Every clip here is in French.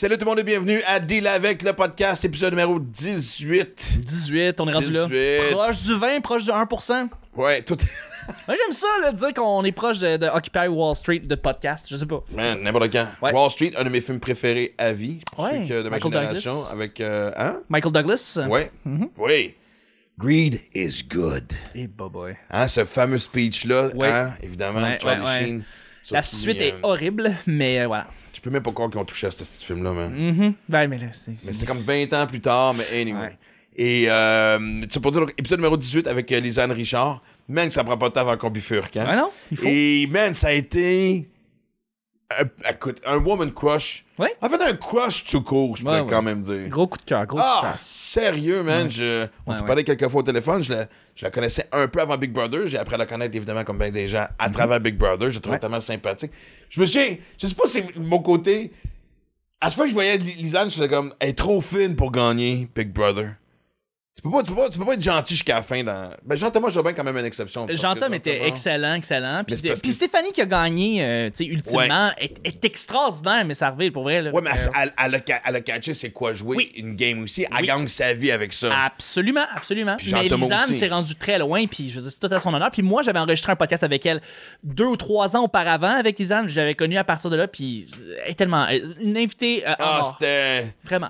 Salut tout le monde et bienvenue à Deal avec le podcast, épisode numéro 18. 18, on est rendu là. 18. Proche du 20, proche du 1%. Ouais, tout. Moi, j'aime ça, là, dire qu'on est proche de, de Occupy Wall Street de podcast. Je sais pas. Man, n'importe quand. Ouais. Wall Street, un de mes films préférés à vie. Pour Ouais, ceux que de ma Michael génération. Douglas. Avec. euh, hein? Michael Douglas. Ouais. Oui. Greed is good. Et bah boy. Hein, ce fameux speech-là, Ouais. hein, évidemment, Ouais, Charlie. Sheen. La suite euh, est horrible, mais euh, voilà. Je peux même pas croire qu'ils ont touché à ce petit film-là, man. Mhm. Ouais, mais là, c'est. Mais c'est- comme 20 ans plus tard, mais anyway. Ouais. Et euh, tu pour dire, donc, épisode numéro 18 avec euh, Lisanne Richard. Man, que ça prend pas de temps avant qu'on bifurque. Hein? Ouais, non, il faut. Et man, ça a été. Un- écoute, un woman crush. Ouais. En fait, un crush tout court, je pourrais ouais. quand même dire. Gros coup de cœur, gros coup de Ah, cœur. sérieux, man. Je, on s'est parlé quelques fois au téléphone. Je la, je la connaissais un peu avant Big Brother. J'ai appris à la connaître, évidemment, comme bien des gens, à travers Big Brother. Je Mhm. Ouais. tellement sympathique. Je me souviens, je sais pas si c'est mon côté. À chaque fois que je voyais Li- Lisanne, je faisais comme, elle est trop fine pour gagner Big Brother. Tu peux pas, tu peux pas, tu peux pas être gentil jusqu'à la fin. Dans... Ben, Jean-Thomas Jobin, quand même une exception. Jean-Tom était Jean-Thomas- excellent, excellent. Puis, parce puis que- Stéphanie qui a gagné, euh, tu sais, ultimement, est, est extraordinaire, mais ça arrive pour vrai. Là. Ouais, mais Euh, elle, elle, a, ca- elle a catché c'est quoi jouer Oui. une game aussi. Elle Oui. gagne sa vie avec ça. Absolument, absolument. Puis Mais Jean-Thomas Lisanne s'est rendue très loin, puis je veux dire, c'est tout à son honneur. Puis moi, j'avais enregistré un podcast avec elle deux ou trois ans auparavant avec Lisanne. J'avais connu à partir de là, puis elle est tellement. Une invitée euh, Ah, c'était. Vraiment.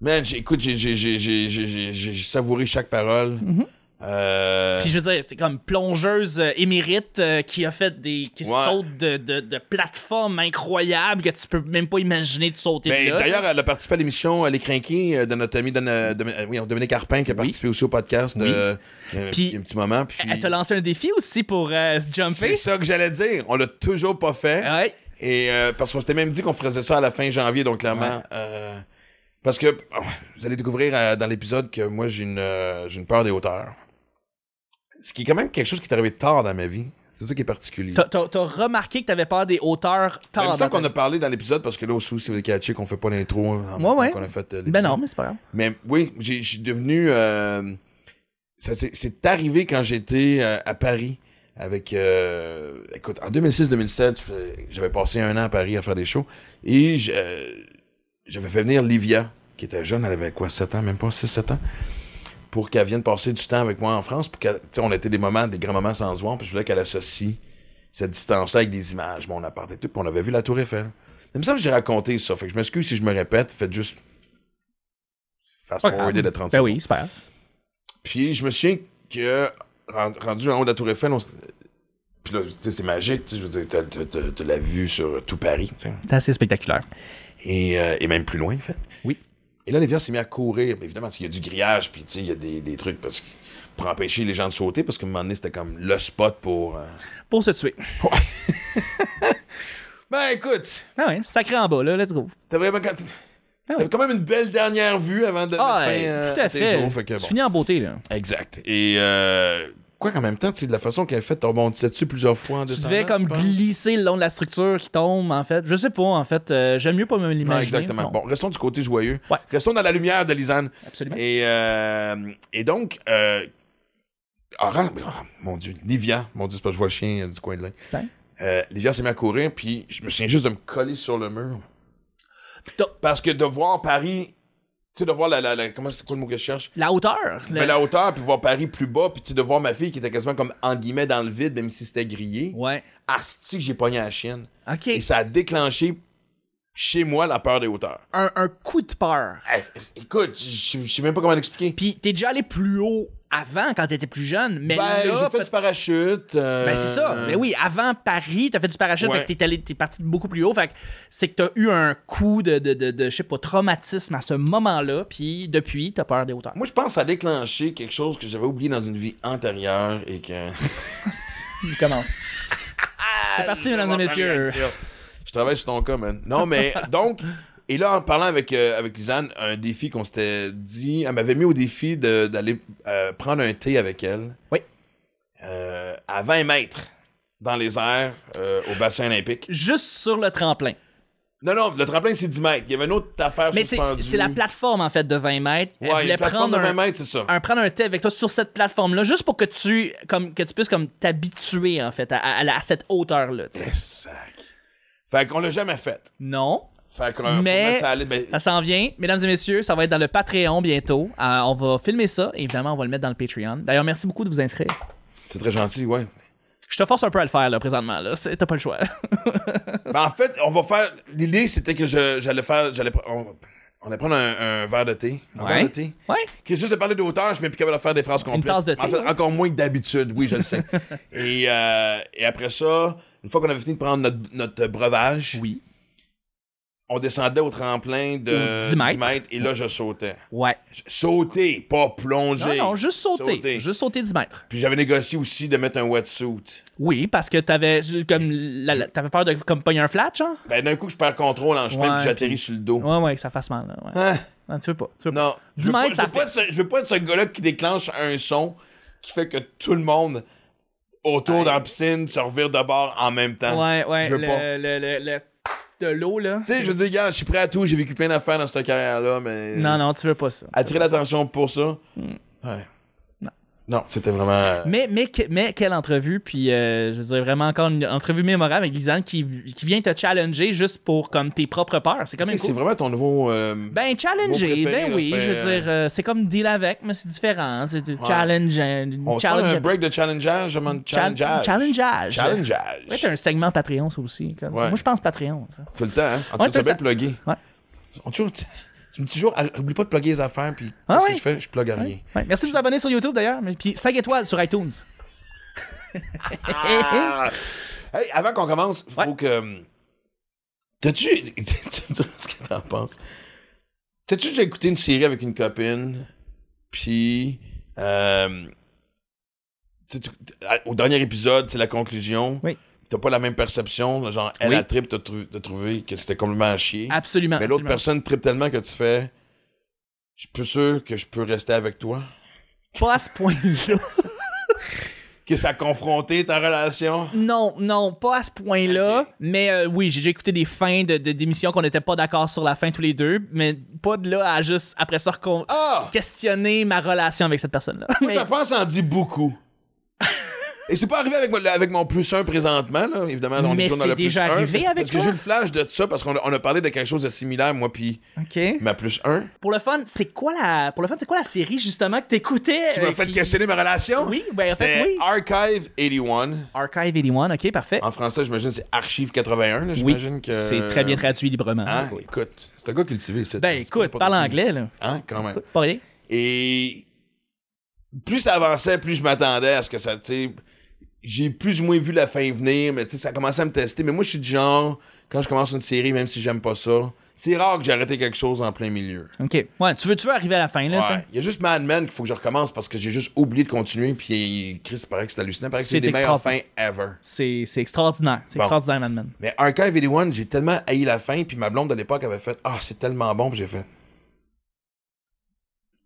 Man, écoute, j'ai- savouré chaque parole. Euh, Puis je veux dire, c'est comme plongeuse euh, émérite euh, qui a fait des. qui Ouais. saute de, de, de plateformes incroyables que tu peux même pas imaginer de sauter ben, de. D'ailleurs, elle a participé à l'émission Les Crinqués euh, de notre ami euh, oui, Dominique Carpin qui a participé aussi au podcast Oui. il y a un- Puis- il y a un petit moment. Puis Elle t'a lancé un défi aussi pour se c'est jumper. ça que j'allais dire. On l'a toujours pas fait. Ouais. Et euh, parce qu'on s'était même dit qu'on ferait ça à la fin janvier, donc clairement. Parce que vous allez découvrir euh, dans l'épisode que moi j'ai une, euh, j'ai une peur des hauteurs. Ce qui est quand même quelque chose qui est arrivé tard dans ma vie. C'est ça qui est particulier. T'as- T'as t'as remarqué que t'avais peur des hauteurs C'est tard. ça dans ta qu'on a parlé dans l'épisode parce que là aussi, si vous avez catché qu'on fait pas l'intro hein, en même Ouais, temps ouais. qu'on a fait euh, Ben l'épisode. non, mais c'est pas grave. Mais oui, j'ai- je suis devenu. euh, ça s'est- c'est arrivé quand j'étais euh, à Paris avec. euh, écoute, en 2006-2007, je fais- j'avais passé un an à Paris à faire des shows et je- euh, j'avais fait venir Livia, qui était jeune, elle avait quoi, 7 ans, même pas 6-7 ans, pour qu'elle vienne passer du temps avec moi en France. Pour on était des moments, des grands moments sans se voir, puis je voulais qu'elle associe cette distance-là avec des images, mon appart et tout, puis on avait vu la Tour Eiffel. Il me semble que j'ai raconté ça, fait que je m'excuse si je me répète, faites juste fast-forwarder de 30 Ben secondes. oui, c'est pas. Puis je me souviens que, ren- rendu en haut de la Tour Eiffel, on puis là, tu sais, c'est magique, tu sais, je veux dire, t'as, la vue sur tout Paris, tu sais. C'est assez spectaculaire. Et, euh, et même plus loin, en fait. Et là, Lévière s'est mis à courir. Mais évidemment, il y a du grillage, puis il y a des, des trucs parce que- pour empêcher les gens de sauter, parce qu'à un moment donné, c'était comme le spot pour... euh, Pour se tuer. Ben écoute, Ah ouais, sacré en bas, là, let's go. t'as vraiment... Ah T'avais quand même une belle dernière vue avant de Ah, mettre fin, ouais, euh, tout à fait. jours, fait que Tu finis en beauté, là. Exact. Et euh, quoi qu'en même temps, tu sais, de la façon qu'elle fait, t'as rebondissais dessus plusieurs fois en Tu devais comme glisser le long de la structure qui tombe, en fait. Je sais pas, en fait. euh, J'aime mieux pas me l'imaginer. exactement. Non, Bon, restons du côté joyeux. Ouais. Restons dans la lumière de Lisanne. Absolument. Et, euh, et donc, euh, ah, mon Dieu, Livia, mon Dieu, c'est pas je vois le chien euh, du coin de là. Livia s'est mis à courir, puis je me souviens juste de me coller sur le mur. Parce que de voir Paris, tu sais, de voir la, la, la- comment c'est quoi le mot que je cherche? La hauteur. le- Ben, la hauteur, puis voir Paris plus bas, puis tu de voir ma fille qui était quasiment comme, en guillemets, dans le vide, même si c'était grillé. Ouais. Asti que j'ai pogné à la chienne. OK. Et ça a déclenché chez moi la peur des hauteurs. Un, un coup de peur. Hey, écoute, je je sais même pas comment l'expliquer. Puis t'es déjà allé plus haut avant quand t'étais plus jeune, mais Ben, j'ai fait du parachute. euh, Ben c'est ça. Mais oui, avant Paris, t'as fait du parachute, Ouais. fait que t'es allé, t'es parti de beaucoup plus haut. Fait que c'est que t'as eu un coup de, de, de, de, je sais pas, traumatisme à ce moment-là, puis depuis, t'as peur des hauteurs. Moi, je pense que ça a déclenché quelque chose que j'avais oublié dans une vie antérieure et que. Il commence. c'est parti, mesdames et messieurs. Je travaille sur ton cas, man. Non, mais donc. Et là, en parlant avec, euh, avec Lisanne, un défi qu'on s'était dit, elle m'avait mis au défi d'aller euh, prendre un thé avec elle. Oui. euh, à 20 mètres dans les airs au bassin olympique. Juste sur le tremplin. Non, non, le tremplin, c'est 10 mètres. Il y avait une autre affaire Mais c'est la plateforme, en fait, de 20 mètres. Elle voulait prendre de 20 un, mètres, c'est ça. un- prendre un thé avec toi sur cette plateforme-là, juste pour que tu, comme, que tu puisses comme t'habituer, en fait, à, à- à cette hauteur-là. sac. Fait qu'on l'a jamais fait. Non. Fait que, faut Mais- ça ben, s'en vient, mesdames et messieurs, ça va être dans le Patreon bientôt. Euh, on va filmer ça, évidemment, on va le mettre dans le Patreon. D'ailleurs, merci beaucoup de vous inscrire. c'est très gentil, ouais. Je te force un peu à le faire, là, présentement. Là. C'est- T'as pas le choix. Ben, en fait, on va faire. L'idée, c'était que je- j'allais faire. J'allais, on, on allait prendre un, un verre de thé. Un Ouais. verre de thé. ouais. Qui juste de parler d'auteur, je même plus capable de faire des phrases complètes. tasse de thé, En fait, ouais. encore moins que d'habitude, oui, je le sais. et, euh, et après ça, une fois qu'on avait fini de prendre notre, notre breuvage, Oui. On descendait au tremplin de Au 10 mètres. et là, je sautais. Ouais. Sauter, pas plonger. Non, non, juste sauter. Sauter. Juste sauter 10 mètres. Puis j'avais négocié aussi de mettre un wetsuit. Oui, parce que t'avais comme la- la- t'avais peur de comme pogner un flat, genre? Ben, d'un coup, je perds contrôle en chemin Ouais, puis j'atterris puis- sur le dos. Ouais, ouais, que ça fasse mal. Là, ouais. Hein? Non, tu veux pas. Tu veux pas. Non. Je 10 veux, pas, mètres, je, veux pas être ce, je veux pas être ce gars-là qui déclenche un son qui fait que tout le monde autour dans la piscine se revire de bord en même temps. Ouais, ouais. Je veux le, pas. le, le, le- de l'eau, là. Tu sais, je veux dire, gars, je suis prêt à tout, j'ai vécu plein d'affaires dans cette carrière-là, mais. Non, non, tu veux pas ça. Attirer l'attention pour ça. Ouais. Non. C'était vraiment. Mais, mais, que- mais quelle entrevue, puis euh, je veux dire, vraiment encore une entrevue mémorable avec Lisanne qui, qui vient te challenger juste pour comme tes propres peurs. C'est C'est vraiment ton nouveau. euh, Ben, challenger, préféré, ben oui, je veux dire, euh, c'est comme deal avec, mais c'est différent. C'est du challenge. on se prend un break de challengeage, je demande challengeage. Challengeage. Challengeage. Ouais, t'as un segment Patreon, ça aussi. comme ça. Ouais. Moi, je pense Patreon, ça. Tout le temps, hein. En tout cas, tu as tout bien plugué. Ouais. On toujours, tu, me dis toujours, ah, oublie pas de plugger les affaires, puis Ah qu'est-ce ouais. que je fais? Je plug à rien. Merci de vous abonner sur YouTube, d'ailleurs. mais- Puis 5 étoiles sur iTunes. Ah! Hey, avant qu'on commence, faut Ouais. que. hum, T'as-tu. tu me diras ce que t'en penses. T'as-tu déjà écouté une série avec une copine, puis. euh, à- au dernier épisode, c'est la conclusion. Oui. T'as pas la même perception. Genre, elle Oui. a trip, t'as tru- trouvé que c'était complètement à chier. Absolument. Mais l'autre absolument. personne tripe tellement que tu fais. Je suis plus sûr que je peux rester avec toi. Pas à ce point-là. Que ça a confronté ta relation? Non, non, pas à ce point-là. Mais euh, oui, j'ai déjà écouté des fins de, de- d'émissions qu'on n'était pas d'accord sur la fin tous les deux. Mais pas de là à juste, après ça, recon- Ah! questionner ma relation avec cette personne-là. Moi, Mais- je pense en dit beaucoup. Et c'est pas arrivé avec, mon- avec mon plus 1 présentement, là. Évidemment, on Mais est toujours dans le plus déjà 1, arrivé parce, avec parce que j'ai eu le flash de ça, parce qu'on a, on a parlé de quelque chose de similaire, moi, puis OK. ma plus 1. Pour le fun, c'est quoi la, pour le fun, c'est quoi la série, justement, que t'écoutais? Tu m'as euh, fait qui- questionner ma relation? Oui, ben, en fait, oui. Archive 81. Archive 81, OK, parfait. En français, j'imagine c'est Archive 81, là, oui, j'imagine que... c'est très bien traduit librement. Hein? Oui. Écoute, c'est un gars cultivé, c'est Ben, écoute, parle anglais, là. Hein, quand même. Écoute, Pas rien. Et plus ça avançait, plus je m'attendais à ce que ça, tu sais, j'ai plus ou moins vu la fin venir, mais tu sais, ça commençait à me tester. Mais moi, je suis du genre, quand je commence une série, même si j'aime pas ça, c'est rare que j'ai arrêté quelque chose en plein milieu. OK. Ouais, tu veux, tu veux arriver à la fin, là, Ouais. Il y a juste Mad Men qu'il faut que je recommence parce que j'ai juste oublié de continuer. Puis Chris, paraît que c'est hallucinant. Paraît que c'est des meilleures fins ever. C'est, extraordinaire. C'est Bon. extraordinaire, Mad Men. Mais Archive 81, j'ai tellement haï la fin. Puis ma blonde de l'époque avait fait Ah, c'est tellement bon. Puis j'ai fait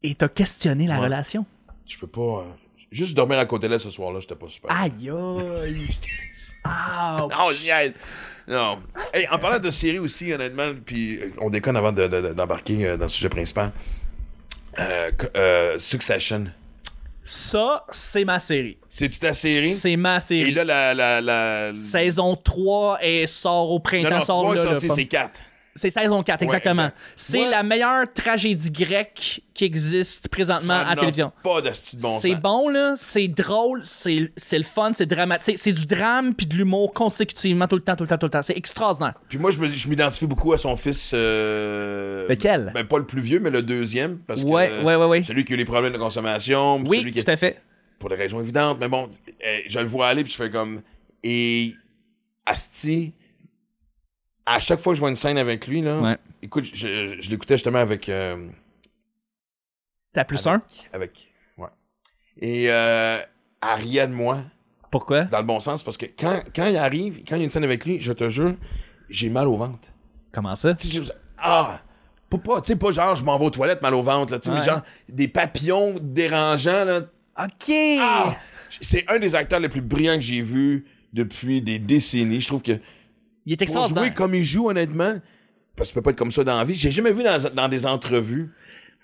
Et t'as questionné la Ouais. relation? Je peux pas. euh, juste dormir à côté d'elle ce soir-là, j'étais pas super. Aïe, aïe. Ah, Non. Non. Hey, en parlant de série aussi, honnêtement, puis euh, on déconne avant de- de- de- d'embarquer euh, dans le sujet principal. Euh, euh, Succession. Ça, c'est ma série. C'est-tu ta série? C'est ma Et série. là, la. la, la... Saison 3 et sort au non, printemps, non, sort est là. là, sorti, pas- c'est 4. C'est saison 4, exactement. exact. C'est Moi- la meilleure tragédie grecque qui existe présentement à la télévision. Pas de style bon c'est bon, là. C'est drôle, c'est c'est le fun, c'est dramatique. C'est- du drame puis de l'humour consécutivement tout le temps, tout le temps, tout le temps. C'est extraordinaire. Puis moi, je me- je m'identifie beaucoup à son fils. euh, Lequel? Ben, pas le plus vieux, mais le deuxième. Parce Ouais, que, ouais, ouais, ouais. Celui qui a eu les problèmes de consommation. Oui, celui qui tout à fait. pour des raisons évidentes, mais bon, euh, je le vois aller, puis je fais comme. Et. Asti. À chaque fois que je vois une scène avec lui, là. Ouais. Écoute, je, je- je l'écoutais justement avec. euh, T'as plus avec, un? Avec. Ouais. Et. Euh, elle de moi, Pourquoi? dans le bon sens, parce que quand, quand il arrive, quand il y a une scène avec lui, je te jure, j'ai mal au ventre. Comment ça? Tu sais, je- ah! Pas, pas, tu sais, pas genre, je m'en vais aux toilettes, mal au ventre, là, tu sais, Ouais. genre, des papillons dérangeants, là. OK! Ah! C'est un des acteurs les plus brillants que j'ai vu depuis des décennies. Je trouve que Il est pour extraordinaire. jouer comme il joue, honnêtement, parce que ça peut pas être comme ça dans la vie, j'ai jamais vu dans, dans des entrevues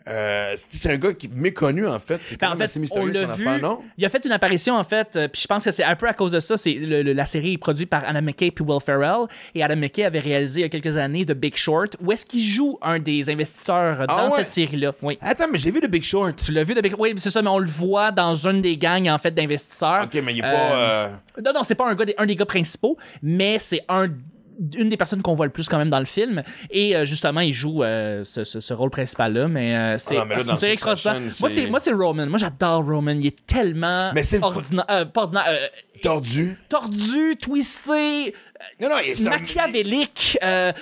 Euh, c'est un gars qui est méconnu, en fait. C'est Ben, en fait, assez on l'a son vu. affaire, non? Il a fait une apparition, en fait, euh, puis je pense que c'est un peu à cause de ça. C'est le- le- la série est produite par Adam McKay puis Will Ferrell. Et Adam McKay avait réalisé il y a quelques années The Big Short, où est-ce qu'il joue un des investisseurs euh, dans Ah ouais? cette série-là? Oui. Attends, mais j'ai vu le Big Short. Tu l'as vu, The Big Oui, c'est ça, mais on le voit dans une des gangs, en fait, d'investisseurs. Ok, mais il est pas. euh, Non, non, c'est pas un, gars des, un des gars principaux, mais c'est un une des personnes qu'on voit le plus quand même dans le film et euh, justement il joue euh, ce, ce- ce rôle principal là mais euh, c'est Ah une série extraordinaire moi c'est- c'est moi c'est Roman moi j'adore Roman il est tellement Mais c'est ordinaire euh, pas ordinaire tordu. tordu twisté Non, non, il est machiavélique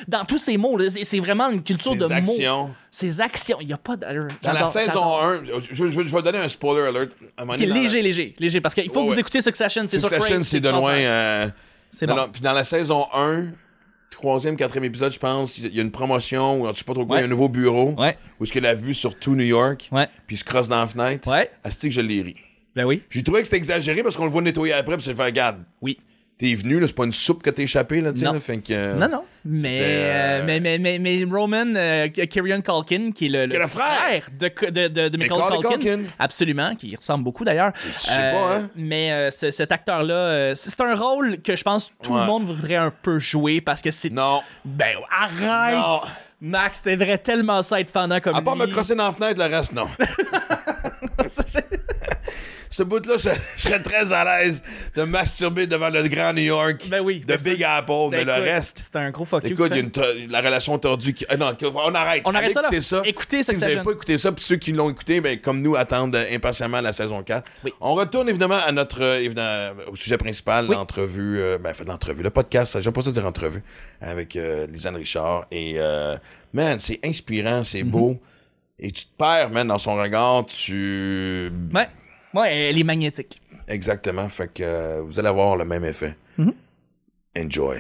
dans tous ses mots c'est vraiment une culture Ses de actions. mots ses actions il y a pas d'allure Dans la saison j'adore. 1, je, je- je vais donner un spoiler alert. À donné, dans la- léger léger léger parce qu'il faut Ouais, que vous ouais. écoutiez Succession c'est Succession, c'est de loin. c'est bon Puis dans la saison 1, troisième, quatrième épisode, je pense, il y a une promotion, ou je sais pas trop quoi, il y a un nouveau bureau. ouais Où est-ce qu'il a vue sur tout New York. ouais Puis il se crosse dans la fenêtre. ouais Asti que je l'ai ri. ben oui J'ai trouvé que c'était exagéré parce qu'on le voit nettoyer après, puis c'est fait, regarde, oui t'es venu, là, c'est pas une soupe que t'es échappé, là, tu sais, Non. là, fait que. euh, Non, non. Mais, euh, euh, mais, mais, mais, mais Roman, euh, Kieran Culkin, qui est le, le frère de, de, de, de Michael Culkin. absolument, qui ressemble beaucoup d'ailleurs. Je sais pas, hein. Mais euh, ce- cet acteur-là, euh, c'est un rôle que je pense tout Ouais. le monde voudrait un peu jouer parce que c'est. Non. Ben, arrête! Non. Max, t'aimerais tellement ça être fendant comme À part me lui. crosser dans la fenêtre, le reste, non. Ce bout-là, je, je serais très à l'aise de masturber devant le grand New York Ben oui, de ben Big Apple, Ben mais le écoute, reste. C'est un gros fuck Écoute, il y a une la relation tordue qui. ah non, on arrête. On arrête Allez ça, là. écouter ça. Écoutez si vous n'avez pas écouté ça, puis ceux qui l'ont écouté, ben, comme nous, attendent euh, impatiemment la saison 4. Oui. On retourne évidemment à notre euh, évidemment, au sujet principal, Oui. l'entrevue, euh, ben, fait l'entrevue, le podcast, j'aime pas ça dire entrevue, avec euh, Lisanne Richard. Et, euh, man, c'est inspirant, Mhm. c'est beau. Et tu te perds, man, dans son regard, tu. Ouais. Ouais, elle est magnétique. Exactement. Fait que euh, vous allez avoir le même effet. Mhm. Enjoy.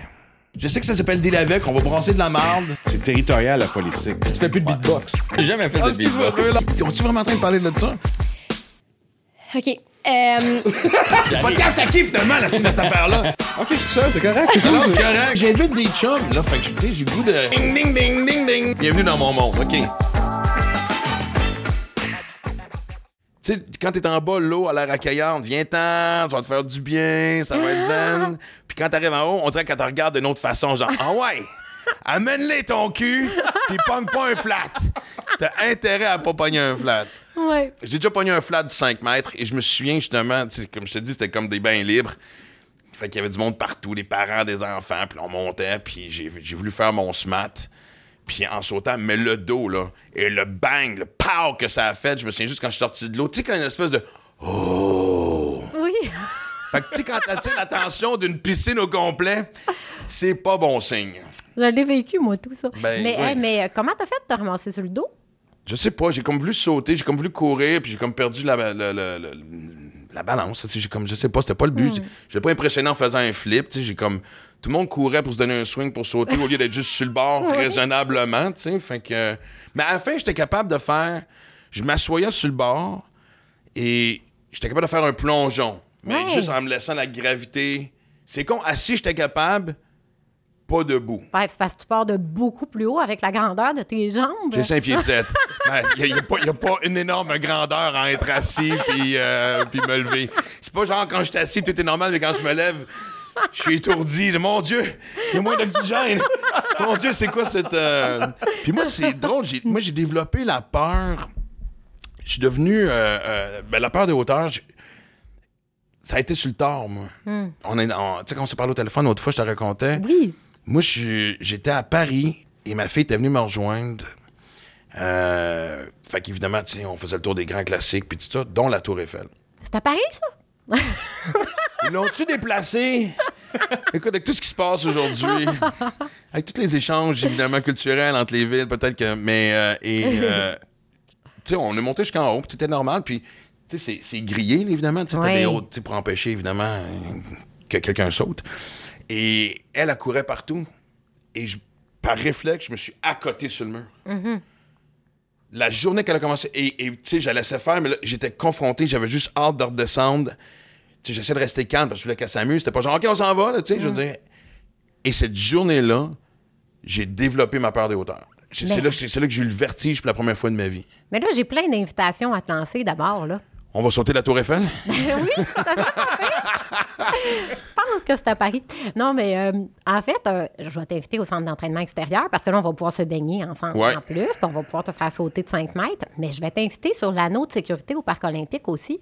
Je sais que ça s'appelle Deal avec, on va brasser de la marde. C'est territorial, la politique. Tu fais plus de beatbox. J'ai jamais fait de beatbox. Es-tu vraiment en train de parler de ça? OK. Euh, Podcast à qui finalement, la style de cette affaire-là? Ok, je suis seul, c'est correct. c'est Non, cool. c'est correct. J'invite des chums, là. Fait que, tu sais, j'ai le goût de. Ding, ding, ding, ding, ding. Bienvenue dans mon monde, OK. Tu sais, quand t'es en bas, l'eau a l'air accueillante. Viens-t'en, ça va te faire du bien, ça va être zen. Puis quand t'arrives en haut, on dirait qu'elle te regarde d'une autre façon, genre, ah ouais, amène-les ton cul, puis pogne pas un flat. T'as intérêt à pas pogner un flat. ouais. J'ai déjà pogné un flat de 5 mètres et je me souviens justement, comme je te dis, c'était comme des bains libres. Fait qu'il y avait du monde partout, des parents, des enfants, puis on montait, puis j'ai j'ai voulu faire mon smat. Puis en sautant, mais le dos, là, et le bang, le pow que ça a fait, je me souviens juste quand je suis sorti de l'eau, tu sais, quand il y a une espèce de Oui. Fait que, tu sais, quand t'attires l'attention d'une piscine au complet, c'est pas bon signe. Je l'ai vécu, moi, tout ça. Ben, mais, oui. hey, mais euh, comment t'as fait de te ramasser sur le dos? Je sais pas, j'ai comme voulu sauter, j'ai comme voulu courir, puis j'ai comme perdu la, la, la, la- la balance. J'ai comme, je sais pas, c'était pas le but. Je l'ai pas impressionné en faisant un flip. tu sais, J'ai comme. Tout le monde courait pour se donner un swing pour sauter au lieu d'être juste sur le bord raisonnablement. tu sais, Fait que. Mais à la fin, j'étais capable de faire. Je m'assoyais sur le bord et j'étais capable de faire un plongeon. Mais Ouais. juste en me laissant la gravité. C'est con, assis, j'étais capable, pas debout. Ben, c'est parce que tu pars de beaucoup plus haut avec la grandeur de tes jambes. J'ai 5 pieds 7. Il n'y a, pas- y a pas une énorme grandeur à être assis puis euh, puis me lever. C'est pas genre quand je suis assis, tout est normal, mais quand je me lève, je suis étourdi. Mon Dieu, il y a moins d'oxygène. Mon Dieu, c'est quoi cette. euh, Puis moi, c'est drôle. j'ai- Moi, j'ai développé la peur. Je suis devenu. euh, euh, ben, la peur des hauteurs. j'ai- Ça a été sur le tard, moi. On est, on- tu sais, quand on s'est parlé au téléphone, l'autre fois, je te racontais. Oui. Moi, j'étais à Paris et ma fille était venue me rejoindre. Euh, fait qu'évidemment, on faisait le tour des grands classiques puis tout ça, dont la Tour Eiffel. C'est à Paris, ça? Ils l'ont-tu déplacé? Écoute, avec tout ce qui se passe aujourd'hui, avec tous les échanges, évidemment, culturels entre les villes, peut-être que. Mais. euh, et. euh, tu sais, on est monté jusqu'en haut, puis tout était normal, puis. Tu sais, c'est- grillé, évidemment. Tu Ouais. des hautes, pour empêcher, évidemment, que quelqu'un saute. Et elle, elle courait partout. Et je- par réflexe, je me suis accoté sur le mur. La journée qu'elle a commencé, et et, tu sais, je la laissais faire, mais là, j'étais confronté, j'avais juste hâte de redescendre. J'essaie de rester calme parce que je voulais qu'elle s'amuse. C'était pas genre, OK, on s'en va, là, tu sais, je veux dire. Et cette journée-là, j'ai développé ma peur des hauteurs. C'est là, là que j'ai eu le vertige pour la première fois de ma vie. Mais là, j'ai plein d'invitations à te lancer d'abord, là. On va sauter la Tour Eiffel? oui, ça Je pense que c'est à Paris. Non, mais euh, en fait, euh, je vais t'inviter au centre d'entraînement extérieur parce que là, on va pouvoir se baigner ensemble Ouais. en plus, puis on va pouvoir te faire sauter de 5 mètres. Mais je vais t'inviter sur l'anneau de sécurité au Parc olympique aussi,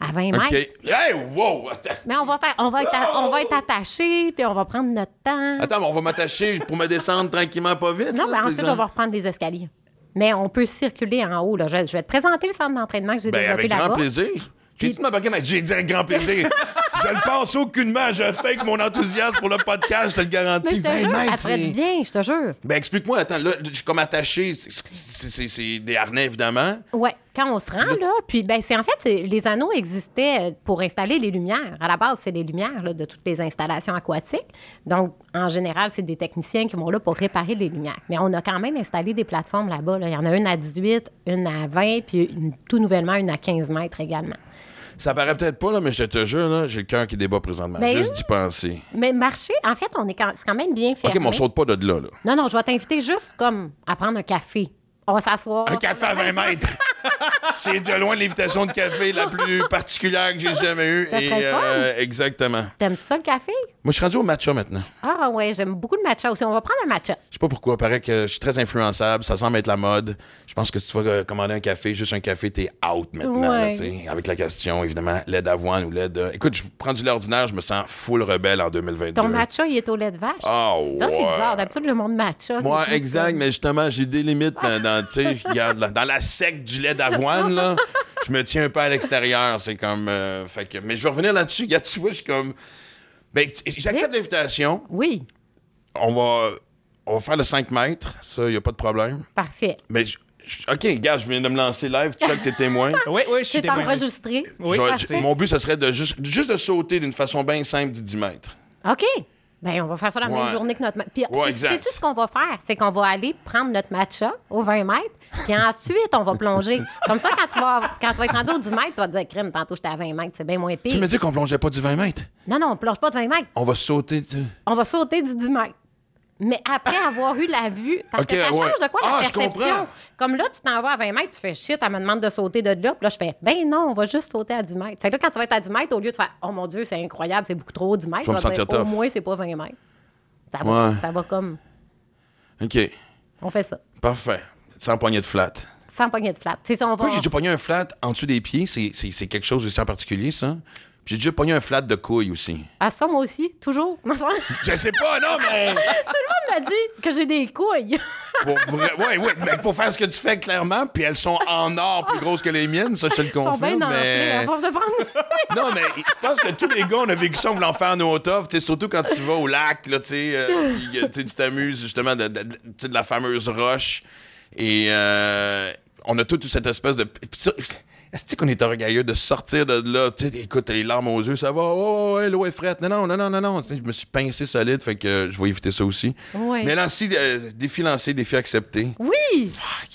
à 20 mètres. OK. Hey, wow! Mais on va faire, on va être, à- on va être attachés, puis on va prendre notre temps. Attends, mais on va m'attacher pour me descendre tranquillement, pas vite. Non, là, mais ensuite, on va reprendre les escaliers. Mais on peut circuler en haut. Là. Je, je vais te présenter le centre d'entraînement que j'ai Ben, développé avec grand là-bas. plaisir. J'ai dit, ma baguette, j'ai dit avec grand plaisir. je le pense aucunement. Je fake mon enthousiasme pour le podcast, je te le Mais garantis. te 20 jure, du bien, je te jure. Ben, explique-moi, attends, là, je suis comme attaché. C'est- des harnais, évidemment. Oui, quand on se rend là, puis ben c'est en fait les anneaux existaient pour installer les lumières. À la base, c'est les lumières là, de toutes les installations aquatiques. Donc en général, c'est des techniciens qui vont là pour réparer les lumières. Mais on a quand même installé des plateformes là-bas. là. Il y en a une à 18, une à 20, puis une- tout nouvellement une à 15 mètres également. Ça paraît peut-être pas, là, mais je te jure, là, j'ai le cœur qui débat présentement. Ben juste oui. d'y penser. Mais marcher, en fait, on est quand, c'est quand même bien fait. OK, mais on saute pas de là, là. Non, non, je vais t'inviter juste comme à prendre un café. On va s'asseoir. Un café à 20 mètres. C'est de loin l'invitation de café la plus particulière que j'ai jamais eue. Ça Et, serait le fun. euh, exactement. T'aimes-tu ça le café? Moi, je suis rendu au matcha maintenant. Ah ouais, j'aime beaucoup le matcha aussi. On va prendre un matcha. Je sais pas pourquoi. Paraît que je suis très influençable. Ça semble être la mode. Je pense que si tu vas euh, commander un café, juste un café, t'es out maintenant. Ouais. là, tu sais, avec la question, évidemment, lait d'avoine ou lait de. Écoute, je prends du lait ordinaire, je me sens full rebelle en 2022. Ton matcha, il est au lait de vache. Ah, Ça, c'est ouais. bizarre. D'habitude, le monde matcha. Moi, c'est exact, mais justement, j'ai des limites dans, dans, tu sais, regarde, là, dans la sec du lait d'avoine, là, je me tiens un peu à l'extérieur. C'est comme. euh, fait que, mais je vais revenir là-dessus. Regarde, tu vois, je suis comme. Ben, j'accepte l'invitation. Oui, On va, on va faire le 5 mètres. Ça, il n'y a pas de problème. parfait. Mais, je- OK, regarde, je viens de me lancer live. Tu sais que t'es témoin. Oui, oui, je suis témoin. enregistré. Oui, Je mon but, ce serait de juste, juste de sauter d'une façon bien simple du 10 mètres. OK. Ben, on va faire ça la même journée que notre matcha. Puis, Ouais, c'est- sais-tu ce qu'on va faire? C'est qu'on va aller prendre notre matcha au 20 mètres, puis ensuite, on va plonger. Comme ça, quand tu vas, quand tu vas être rendu au 10 mètres, tu vas te dire, crime, tantôt, j'étais à 20 mètres, c'est bien moins Tu pire. me dis qu'on plongeait pas du 20 mètres? Non, non, on plonge pas de 20 mètres. On va sauter. On va sauter du 10 mètres. Mais après avoir eu la vue, parce que ça change ouais. de quoi la Ah, perception? Comme là, tu t'en vas à 20 mètres, tu fais shit, elle me demande de sauter de là. Puis là, je fais, ben non, on va juste sauter à 10 mètres. Fait que là, quand tu vas être à 10 mètres, au lieu de faire, oh mon Dieu, c'est incroyable, c'est beaucoup trop haut, 10 mètres, Je tu vas dire, au moins, c'est pas 20 mètres. Ça va, Ouais. ça va comme. OK, On fait ça. parfait. Sans poignée de flat. Sans poignée de flat. C'est ça, on va. Moi, j'ai déjà pogné un flat en dessous des pieds? C'est quelque chose aussi en particulier, ça. J'ai déjà pogné un flat de couille aussi. Ah, ça, moi aussi, toujours. Tout le monde Je sais pas, non, mais. m'a dit que j'ai des couilles. Pour vrai, ouais, ouais, mais pour faire ce que tu fais clairement, puis elles sont en or plus grosses que les miennes, ça, je te le confirme. mais... à prendre. Non, mais je pense que tous les gars, on a vécu ça en voulant faire nos tu surtout quand tu vas au lac, là, tu sais, euh, euh, tu t'amuses justement de, de- de- la fameuse roche. Et euh, on a toute cette espèce de. puis Est-ce qu'on est orgueilleux de sortir de là? Tu écoute, les larmes aux yeux, ça va, oh, ouais, l'eau est frette. Non, non, non, non, non, non. Tu sais, Je me suis pincé solide, fait que je vais éviter ça aussi. Oui. Mais Nancy, euh, défi lancé, défi accepté. Oui! Fuck.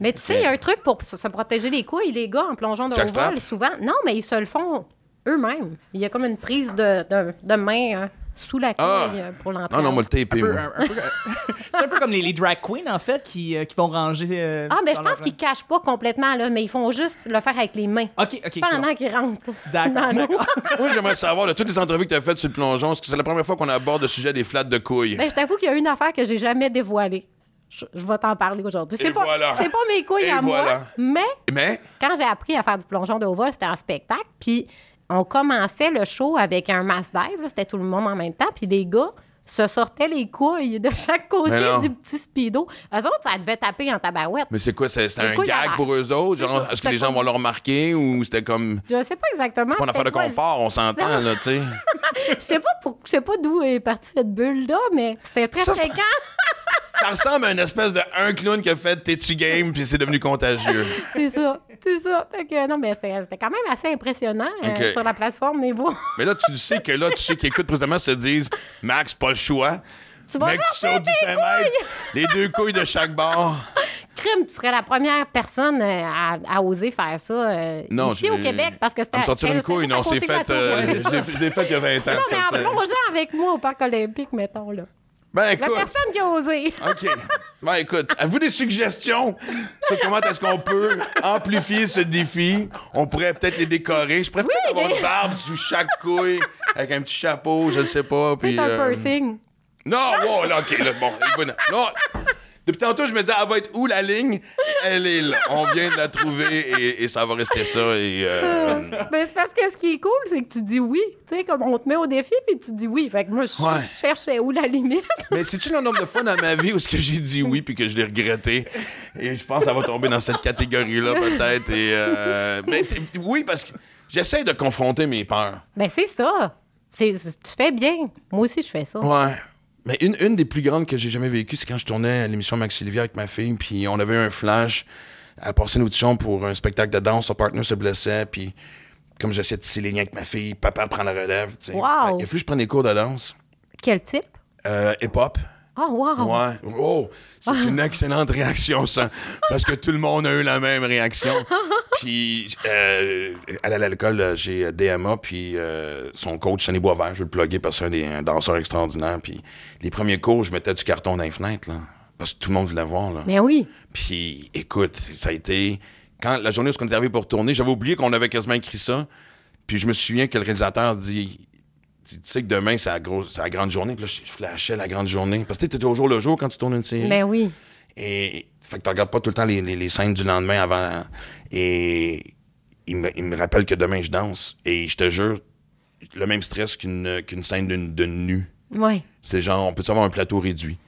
Mais tu sais, il y a un truc pour se protéger les couilles, les gars, en plongeant Jackstrap? vol, souvent. Non, mais ils se le font eux-mêmes. Il y a comme une prise de, de, de main hein, sous la couille Ah. euh, pour l'entrée. Non, non, moi, le Un un- un c'est un peu comme les, les drag queens, en fait, qui, euh, qui vont ranger. euh, Ah, mais je pense qu'ils cachent pas complètement, là, mais ils font juste le faire avec les mains. Ok, ok. Pendant qu'ils rentrent. D'accord. Moi, j'aimerais savoir, de toutes les entrevues que tu as faites sur le plongeon, est-ce que c'est la première fois qu'on aborde le sujet des flats de couilles? Ben, je t'avoue qu'il y a une affaire que j'ai jamais dévoilée. Je, je vais t'en parler aujourd'hui. C'est pas, voilà. pas mes couilles Et à moi, mais Mais, quand j'ai appris à faire du plongeon de haut vol, c'était en spectacle. Puis on commençait le show avec un mass dive. C'était tout le monde en même temps. Puis les gars se sortaient les couilles de chaque côté du petit speedo. Eux autres, ça devait taper en tabarouette. mais c'est quoi? C'était un gag pour eux autres? Genre, est-ce que les gens vont le remarquer ou c'était comme. Je sais pas exactement. C'est pas une affaire de confort, on s'entend, là, tu sais. Je sais pas, pour- je sais pas d'où est partie cette bulle-là, mais c'était très fréquent. Ça ressemble à une espèce de un clown qui a fait T'es-tu game, puis c'est devenu contagieux. C'est ça, c'est ça. Fait que, non, mais c'était quand même assez impressionnant euh, sur la plateforme Niveau. Mais là, tu sais que là, tu sais qu'ils écoutent présentement se disent Max, pas le choix. Tu vas Mec, tu sautes du 5 mètres, les deux couilles de chaque bord. crime, tu serais la première personne euh, à, à oser faire ça euh, Non, ici au Québec parce que c'était sortir une couille, non, c'est fait. euh, fait il y a 20 ans. Non, mais c'est- plongeant avec moi au parc olympique, mettons, là. Ben La écoute. personne qui a osé. OK. Ben écoute, avez-vous des suggestions sur comment est-ce qu'on peut amplifier ce défi? On pourrait peut-être les décorer. Je pourrais peut-être avoir une barbe sous chaque couille avec un petit chapeau, je ne sais pas. Puis, un euh, piercing. Non, wow, là, OK, là, bon, non. Depuis tantôt, je me disais, elle va être où la ligne? Elle est là. On vient de la trouver et, et ça va rester ça. Et, euh, Ben, c'est parce que ce qui est cool, c'est que tu dis oui. Tu sais, comme on te met au défi, puis tu dis oui. Fait que moi, je Ouais. cherchais où la limite. Mais c'est-tu le nombre de fois dans ma vie où ce que j'ai dit oui puis que je l'ai regretté? Et je pense que ça va tomber dans cette catégorie-là, peut-être. Et, euh, mais t- oui, parce que j'essaie de confronter mes peurs. ben, c'est ça. Tu fais bien. Moi aussi, je fais ça. Ouais. Mais une, une des plus grandes que j'ai jamais vécues, c'est quand je tournais à l'émission Max Sylvia avec ma fille, puis on avait eu un flash à passer une audition pour un spectacle de danse. Son partenaire se blessait, puis comme j'essayais de tisser les liens avec ma fille, papa prend la relève. tu sais. Wow. Fait qu'il a fallu que je prenne des cours de danse. Quel type? Euh, hip-hop. Oh, wow. Ouais. Oh, c'est une excellente réaction, ça. Parce que tout le monde a eu la même réaction. Puis, euh, à euh, chez DMA, puis euh, son coach, Sonny Boisvert, je vais le plugger parce que c'est un danseur extraordinaire. Puis, les premiers cours, je mettais du carton dans les fenêtres, là. Parce que tout le monde voulait voir, là. Mais oui. Puis, écoute, ça a été. Quand la journée où on est arrivé pour tourner, j'avais oublié qu'on avait quasiment écrit ça. Puis, je me souviens que le réalisateur dit Tu sais que demain, c'est la, grosse, c'est la grande journée. Puis là, je flashais la grande journée. Parce que tu es au jour le jour quand tu tournes une série. Mais oui. Et fait que tu regardes pas tout le temps les, les- les scènes du lendemain avant. Et il me, il me rappelle que demain, je danse. Et je te jure, le même stress qu'une qu'une scène de, de nu. Oui. C'est genre, on peut avoir un plateau réduit?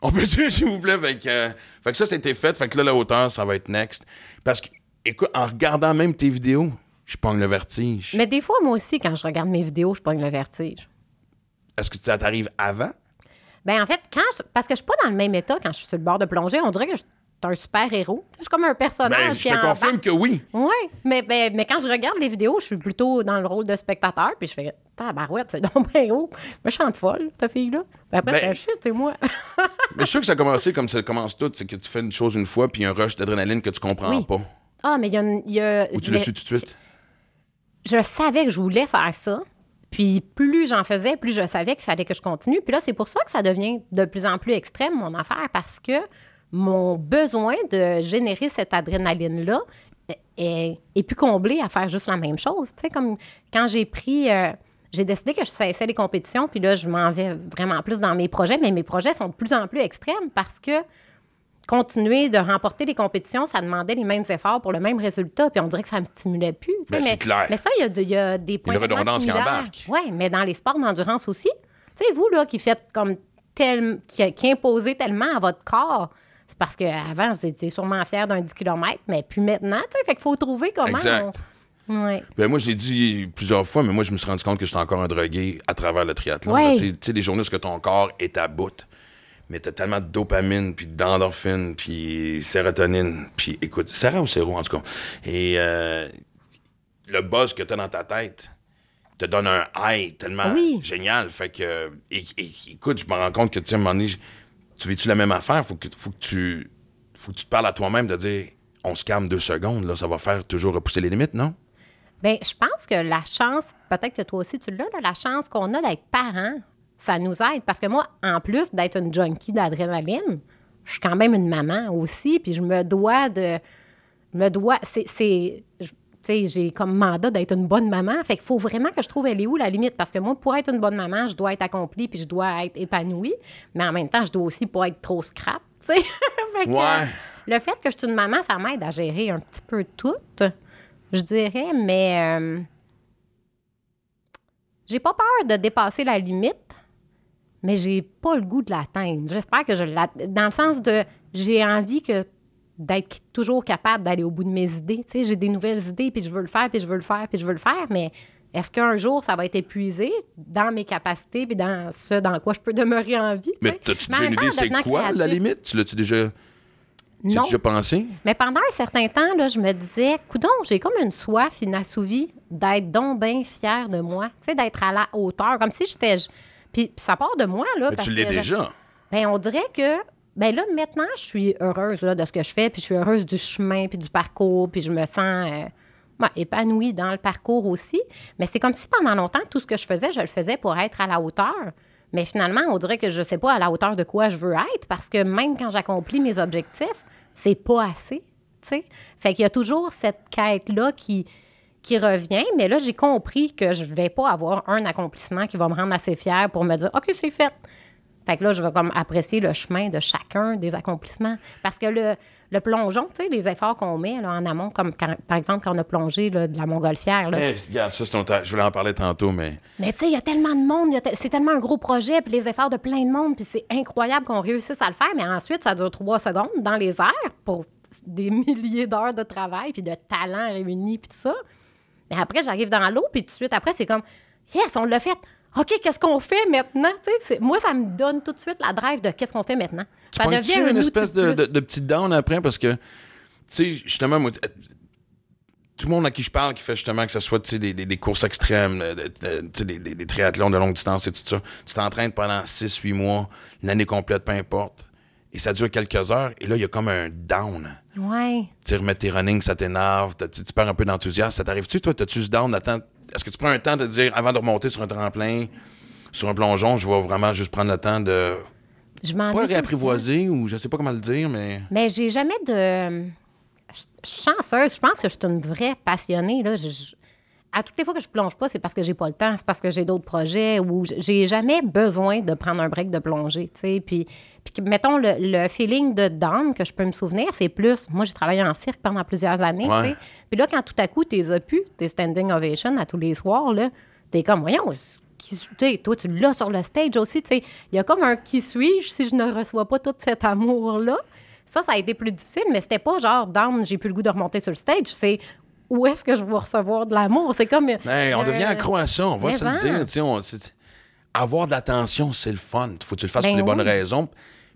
On peut dire, s'il vous plaît? Fait que, euh, fait que ça, c'était fait. Fait que là, la hauteur, ça va être next. Parce que, écoute, en regardant même tes vidéos, je pogne le vertige. Mais des fois, moi aussi, quand je regarde mes vidéos, je pogne le vertige. Est-ce que ça t'arrive avant? Ben en fait, quand je- parce que je suis pas dans le même état quand je suis sur le bord de plongée, on dirait que je suis un super-héros. Je suis comme un personnage Ben, je qui te confirme que oui. Oui, mais, mais, mais quand je regarde les vidéos, je suis plutôt dans le rôle de spectateur, puis je fais Tabarouette, c'est donc bien haut. Méchante folle, cette fille-là. Puis après, Ben- je fais c'est moi. Mais je suis sûr que ça a commencé comme ça commence tout. C'est que tu fais une chose une fois, puis un rush d'adrénaline que tu comprends Oui. pas. ah, mais il y a. y a- Ou tu mais le su tout de suite? Je savais que je voulais faire ça. Puis plus j'en faisais, plus je savais qu'il fallait que je continue. Puis là, c'est pour ça que ça devient de plus en plus extrême, mon affaire, parce que mon besoin de générer cette adrénaline-là est, plus comblé à faire juste la même chose. Tu sais, comme quand j'ai pris... euh, j'ai décidé que je cessais les compétitions, puis là, je m'en vais vraiment plus dans mes projets, mais mes projets sont de plus en plus extrêmes parce que continuer de remporter les compétitions, ça demandait les mêmes efforts pour le même résultat, puis on dirait que ça me stimulait plus. Ben, mais, clair. mais ça, il y a, de- il y a des points une redondance qui embarque. Oui, mais dans les sports d'endurance aussi. Tu sais, vous, là, qui faites comme tel, qui, qui imposez tellement à votre corps, c'est parce qu'avant, vous étiez sûrement fier d'un 10 km, mais plus maintenant, tu sais, fait qu'il faut trouver comment. Exact. on- Ouais. Ben moi, je l'ai dit plusieurs fois, mais moi, je me suis rendu compte que j'étais encore un drogué à travers le triathlon. Ouais. tu sais, des journées où ton corps est à bout, mais t'as tellement de dopamine, puis d'endorphine, puis sérotonine, puis écoute, Sarah ou Séro, en tout cas. Et euh, le buzz que t'as dans ta tête te donne un high tellement Oui. génial. Fait que, et- et- écoute, je me rends compte que, tu sais, à un moment donné, tu vis-tu la même affaire? Faut que, faut que tu faut que tu te parles à toi-même de dire, on se calme deux secondes, là, ça va faire toujours repousser les limites, non? Bien, je pense que la chance, peut-être que toi aussi tu l'as, la chance qu'on a d'être parent, ça nous aide. Parce que moi, en plus d'être une junkie d'adrénaline, je suis quand même une maman aussi, puis je me dois de. je me dois. C'est. c'est- je- tu sais, j'ai comme mandat d'être une bonne maman. Fait qu'il faut vraiment que je trouve elle est où la limite? Parce que moi, pour être une bonne maman, je dois être accomplie puis je dois être épanouie. Mais en même temps, je dois aussi pas être trop scrap, tu sais. Fait que, Ouais. le fait que je suis une maman, ça m'aide à gérer un petit peu tout, je dirais, mais euh, j'ai pas peur de dépasser la limite, mais j'ai pas le goût de l'atteindre. J'espère que je la... Dans le sens de, j'ai envie que d'être toujours capable d'aller au bout de mes idées. Tu sais, j'ai des nouvelles idées, puis je veux le faire, puis je veux le faire, puis je veux le faire, mais est-ce qu'un jour, ça va être épuisé dans mes capacités, puis dans ce dans quoi je peux demeurer en vie? Mais en déjà une idée, c'est quoi la limite? Tu l'as-tu déjà, tu as Non. déjà pensé? Mais pendant un certain temps, là, je me disais, coudon, j'ai comme une soif inassouvie d'être donc bien fière de moi, tu sais, d'être à la hauteur, comme si j'étais. Puis, ça part de moi, là. Mais parce tu l'es déjà. Ben, on dirait que, ben là, maintenant, je suis heureuse là, de ce que je fais, puis je suis heureuse du chemin, puis du parcours, puis je me sens euh, épanouie dans le parcours aussi. Mais c'est comme si pendant longtemps, tout ce que je faisais, je le faisais pour être à la hauteur. Mais finalement, on dirait que je sais pas à la hauteur de quoi je veux être parce que même quand j'accomplis mes objectifs, c'est pas assez. tu sais. Fait qu'il y a toujours cette quête-là qui, qui revient. Mais là, j'ai compris que je vais pas avoir un accomplissement qui va me rendre assez fière pour me dire OK, c'est fait. Fait que là, je vais comme apprécier le chemin de chacun des accomplissements. Parce que le, le plongeon, tu sais, les efforts qu'on met là, en amont, comme quand- par exemple quand on a plongé là, de la montgolfière. Là. Eh, regarde, ça, c'est. Je voulais en parler tantôt, mais. Mais tu sais, il y a tellement de monde, c'est tellement un gros projet, puis les efforts de plein de monde, puis c'est incroyable qu'on réussisse à le faire, mais ensuite, ça dure trois secondes dans les airs pour des milliers d'heures de travail, puis de talents réunis, puis tout ça. Mais après, j'arrive dans l'eau, puis tout de suite après, c'est comme, yes, on l'a fait. OK, qu'est-ce qu'on fait maintenant? Moi, ça me donne tout de suite la drive de qu'est-ce qu'on fait maintenant. Tu Ça devient un une espèce de, de, de petite down après? Parce que, tu sais, justement, moi, t- tout le monde à qui je parle qui fait justement que ce soit des, des, des courses extrêmes, de- sais, des, triathlons de longue distance et tout ça, tu t'entraînes pendant 6-8 mois, une année complète, peu importe, et ça dure quelques heures, et là, il y a comme un down. Ouais. Tu remettre tes runnings, ça t'énerve, tu, tu perds un peu d'enthousiasme. Ça t'arrive-tu, toi? T'as-tu ce down? Est-ce que tu prends un temps de dire, avant de remonter sur un tremplin, sur un plongeon, je vais vraiment juste prendre le temps de Je m'en pas réapprivoiser ou je sais pas comment le dire, mais. Mais j'ai jamais de. Chanceuse. Je pense que je suis une vraie passionnée. Là. Je- je- À toutes les fois que je plonge pas, c'est parce que j'ai pas le temps, c'est parce que j'ai d'autres projets ou j'ai jamais besoin de prendre un break de plongée. tu sais. Puis, puis mettons, le, le feeling de down que je peux me souvenir, c'est plus. Moi, j'ai travaillé en cirque pendant plusieurs années. Ouais. tu sais. Puis là, quand tout à coup, t'es pu, tes standing ovation à tous les soirs, là, t'es comme, voyons, qui, tu sais, toi, tu l'as sur le stage aussi. tu sais. Il y a comme un qui suis-je si je ne reçois pas tout cet amour-là? Ça, ça a été plus difficile, mais c'était pas genre, down, j'ai plus le goût de remonter sur le stage. C'est où est-ce que je vais recevoir de l'amour? C'est comme. Hey, on euh, devient accro à ça, on va se le en. dire. tu sais, on- avoir de l'attention, c'est le fun. Faut que tu le fasses Ben pour les bonnes raisons.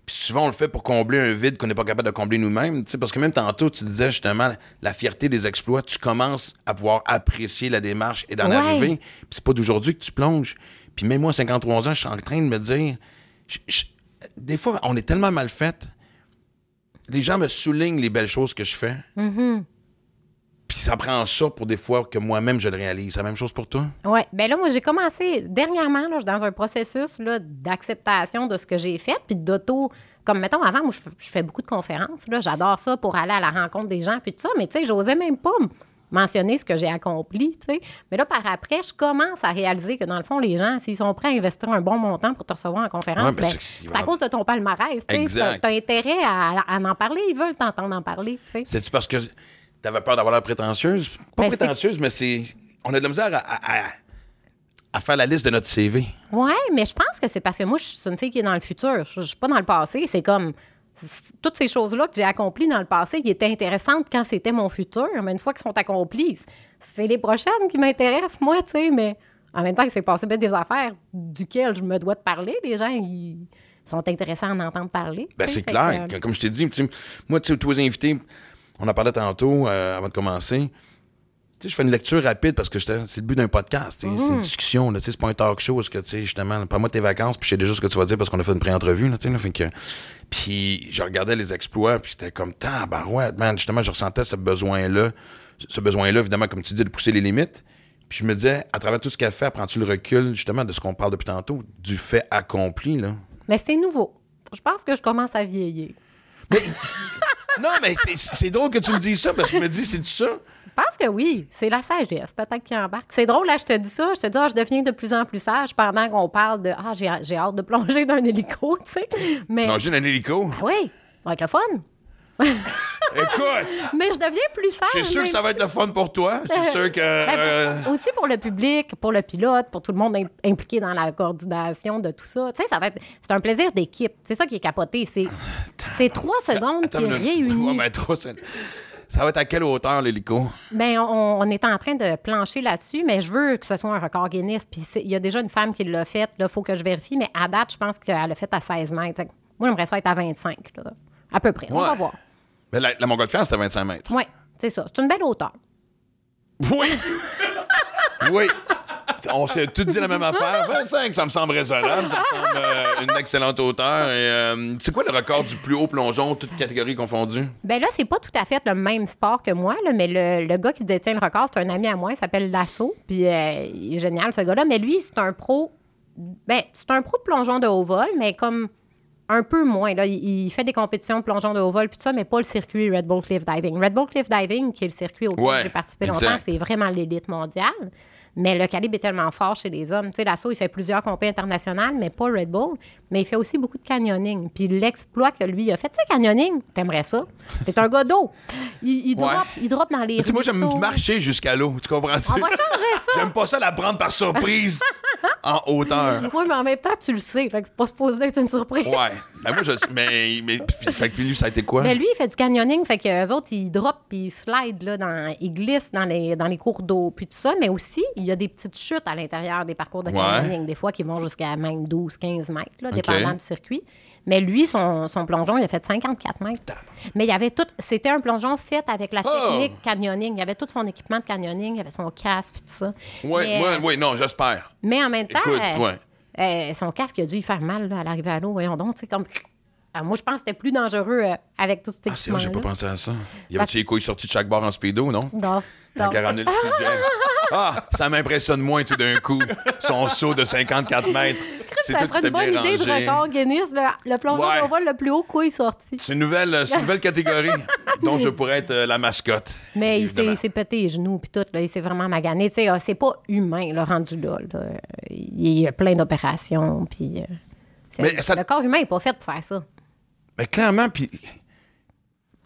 Puis souvent, on le fait pour combler un vide qu'on n'est pas capable de combler nous-mêmes. tu sais, Parce que même tantôt, tu disais justement la fierté des exploits. Tu commences à pouvoir apprécier la démarche et d'en Ouais. arriver. Puis c'est pas d'aujourd'hui que tu plonges. Puis même moi, à 53 ans, je suis en train de me dire... je- je- des fois, on est tellement mal fait. Les gens me soulignent les belles choses que je fais. Mm-hmm. Puis ça prend ça pour des fois que moi-même je le réalise. C'est la même chose pour toi? Oui, bien là, moi, j'ai commencé dernièrement, là, je suis dans un processus d'acceptation de ce que j'ai fait, puis d'auto. Comme, mettons, avant, moi, je, fais beaucoup de conférences. J'adore ça pour aller à la rencontre des gens, puis tout ça. Mais, tu sais, j'osais même pas mentionner ce que j'ai accompli, tu sais. Mais là, par après, je commence à réaliser que, dans le fond, les gens, s'ils sont prêts à investir un bon montant pour te recevoir en conférence, Ouais, ben, c'est à cause de ton palmarès, tu sais. T'as- T'as intérêt à, à en parler, ils veulent t'entendre en parler, tu sais. C'est-tu parce que t'avais peur d'avoir l'air prétentieuse? Pas Ben, c'est- prétentieuse, mais c'est. On a de la misère à, à- à- à faire la liste de notre CV. Oui, mais je pense que c'est parce que moi, je suis une fille qui est dans le futur. Je, je suis pas dans le passé. C'est comme toutes ces choses-là que j'ai accomplies dans le passé qui étaient intéressantes quand c'était mon futur, mais une fois qu'elles sont accomplies, c'est les prochaines qui m'intéressent, moi, tu sais, mais en même temps, il s'est passé bien des affaires duquel je me dois de parler. Les gens, ils sont intéressés à en entendre parler. Ben, c'est clair. que, que- Comme je t'ai dit, moi, tu sais, tous les invités, on en parlait tantôt euh, avant de commencer. Tu sais, je fais une lecture rapide parce que c'est le but d'un podcast. C'est une discussion. tu sais, C'est pas un talk show. Parce que, tu sais, justement, pas moi tes vacances, puis je sais déjà ce que tu vas dire parce qu'on a fait une pré-entrevue. Puis je regardais les exploits, puis c'était comme, tabarouette, man. Justement, je ressentais ce besoin-là. Ce besoin-là, évidemment, comme tu dis, de pousser les limites. Puis je me disais, à travers tout ce qu'elle fait, prends-tu le recul, justement, de ce qu'on parle depuis tantôt, du fait accompli, là? Mais c'est nouveau. Je pense que je commence à vieillir. Non, mais c'est- drôle que tu me dises ça, parce que je me dis, c'est ça? Je pense que oui, c'est la sagesse, peut-être qui embarque. C'est drôle, là, je te dis ça, je te dis, ah, je deviens de plus en plus sage pendant qu'on parle de, ah, j'ai hâte de plonger d'un hélico, tu sais. Mais, Plonger dans un hélico? Ah oui, ça va être le fun. Écoute, Mais je deviens plus sage. je suis sûr que ça va être le fun pour toi. Je suis sûr que... Ben, euh, pour- aussi pour le public, pour le pilote, pour tout le monde im- impliqué dans la coordination de tout ça. Tu sais, ça va être. C'est un plaisir d'équipe. C'est ça qui est capoté. C'est c'est trois secondes attends qui. Ouais, ben, trois, ça- va être à quelle hauteur, l'hélico? Ben, on, on est en train de plancher là-dessus, mais je veux que ce soit un record Guinness. Puis il y a déjà une femme qui l'a fait. Là, il faut que je vérifie. Mais à date, je pense qu'elle l'a fait à 16 mètres. Moi, j'aimerais ça être à 25, là. À peu près. On va voir. Mais la, la montgolfière, c'était 25 mètres. Oui, c'est ça. C'est une belle hauteur. Oui! oui! On s'est tout dit la même affaire. 25, ça me semble raisonnable. Ça me semble euh, une excellente hauteur. Et, euh, c'est quoi le record du plus haut plongeon, toutes catégories confondues? Ben là, c'est pas tout à fait le même sport que moi, là, mais le, le gars qui détient le record, c'est un ami à moi, il s'appelle Lasso. Puis euh, il est génial, ce gars-là. Mais lui, c'est un pro Ben, c'est un pro de plongeon de haut vol, mais comme un peu moins. Là. Il, il fait des compétitions plongeon de haut vol, puis tout ça, mais pas le circuit Red Bull Cliff Diving. Red Bull Cliff Diving, qui est le circuit auquel Ouais, j'ai participé longtemps, c'est vraiment l'élite mondiale. Mais le calibre est tellement fort chez les hommes. Tu sais, l'assaut, il fait plusieurs compétitions internationales, mais pas Red Bull. Mais il fait aussi beaucoup de canyoning. Puis l'exploit que lui a fait, tu sais, canyoning, t'aimerais ça? T'es un gars d'eau. Il, il, Ouais. drop, il drop dans les Tu sais, moi, j'aime marcher jusqu'à l'eau. Tu comprends-tu? On va changer ça. J'aime pas ça la prendre par surprise en hauteur. Oui, mais en même temps, tu le sais. Fait que c'est pas supposé être une surprise. Ouais. Ben, moi, je mais, mais fait que lui, ça a été quoi? Mais lui, il fait du canyoning, fait que les autres, ils drop puis ils slide, là, dans, ils glissent dans les, dans les cours d'eau, puis tout ça. Mais aussi, il y a des petites chutes à l'intérieur des parcours de Ouais. canyoning, des fois qui vont jusqu'à même 12, 15 mètres, là, dépendant du circuit. Mais lui, son, son plongeon, il a fait 54 mètres. Mais il y avait tout. C'était un plongeon fait avec la Oh! technique canyoning. Il y avait tout son équipement de canyoning, il y avait son casque, puis tout ça. Mais, ouais, ouais, non, j'espère. mais en même temps, Écoute, euh, ouais. euh, son casque a dû y faire mal là, à l'arrivée à l'eau. Voyons donc, tu sais, comme. Moi, je pense que c'était plus dangereux euh, avec tout cet Ah, c'est vrai, j'ai pas équipement. pensé à ça. Y avait-tu les couilles sorties de chaque bord en speedo, non? Non, Sujet. Ah, ça m'impressionne moins tout d'un coup. Son saut de 54 mètres. C'est Ça tout serait une bonne idée de rangé. record Guinness, le, le plongeon Ouais. le plus haut couille sorti? C'est une nouvelle, c'est une nouvelle catégorie dont je pourrais être euh, la mascotte. Mais il s'est, évidemment. il s'est pété les genoux puis tout, là, il s'est vraiment magané. Tu sais, ah, c'est pas humain, le rendu là. là. Il y a plein d'opérations, puis... euh, ça- Le corps humain n'est pas fait pour faire ça. Mais clairement, puis.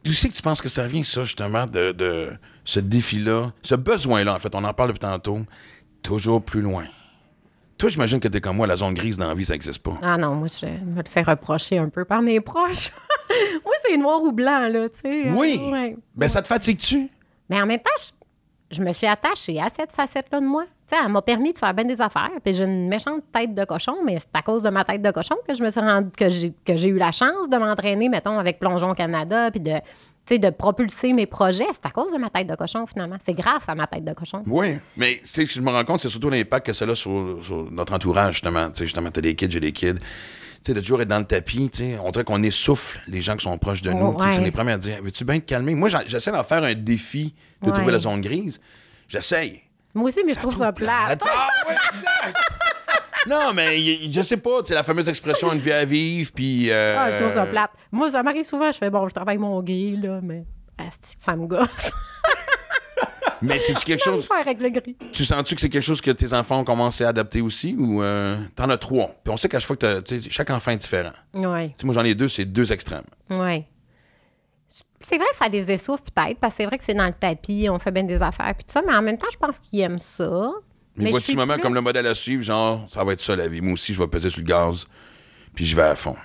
Tu sais que tu penses que ça vient, ça, justement, de, de ce défi-là, ce besoin-là, en fait, on en parle depuis tantôt, toujours plus loin. Toi, j'imagine que t'es comme moi, la zone grise dans la vie, ça n'existe pas. Ah non, moi, je me le fais reprocher un peu par mes proches. moi, c'est noir ou blanc, là, tu sais. Oui. Euh, ouais. Ben, ça te fatigue-tu? Mais en même temps, je, je me suis attachée à cette facette-là de moi. Elle m'a permis de faire bien des affaires. Puis j'ai une méchante tête de cochon, mais c'est à cause de ma tête de cochon que je me suis rendu que j'ai que j'ai eu la chance de m'entraîner, mettons, avec Plongeon Canada, puis de, de propulser mes projets. C'est à cause de ma tête de cochon, finalement. C'est grâce à ma tête de cochon. Oui. Mais, tu sais, je me rends compte, c'est surtout l'impact que ça a sur, sur notre entourage, justement. Tu sais, justement, t'as des kids, j'ai des kids. Tu sais, de toujours être dans le tapis, tu sais, on dirait qu'on essouffle les gens qui sont proches de nous. Oh, Tu sais, C'est ouais. les premiers à dire Veux-tu bien te calmer? Moi, j'essaie d'en faire un défi de Ouais. trouver la zone grise. J'essaye. Moi aussi, mais je trouve ça plate. Ah, ouais, exact. Non, mais y- je sais pas, tu sais, la fameuse expression une vie à vivre, puis. euh, Ah, je trouve ça plate. Moi, ça m'arrive souvent, je fais bon, je travaille mon gris, là, mais asti, ça me gosse. Mais c'est-tu quelque chose. faire avec le gris. Tu sens-tu que c'est quelque chose que tes enfants ont commencé à adapter aussi, ou euh, t'en as trois? Puis on sait qu'à chaque fois que t'as- tu sais, chaque enfant est différent. Tu Oui, sais, moi, j'en ai deux, c'est deux extrêmes. oui. C'est vrai que ça les essouffle peut-être, parce que c'est vrai que c'est dans le tapis, on fait bien des affaires, puis tout ça, mais en même temps, je pense qu'ils aiment ça. Mais, je vois-tu suis maman plus- comme le modèle à suivre, genre, ça va être ça la vie. Moi aussi, je vais peser sur le gaz, puis je vais à fond.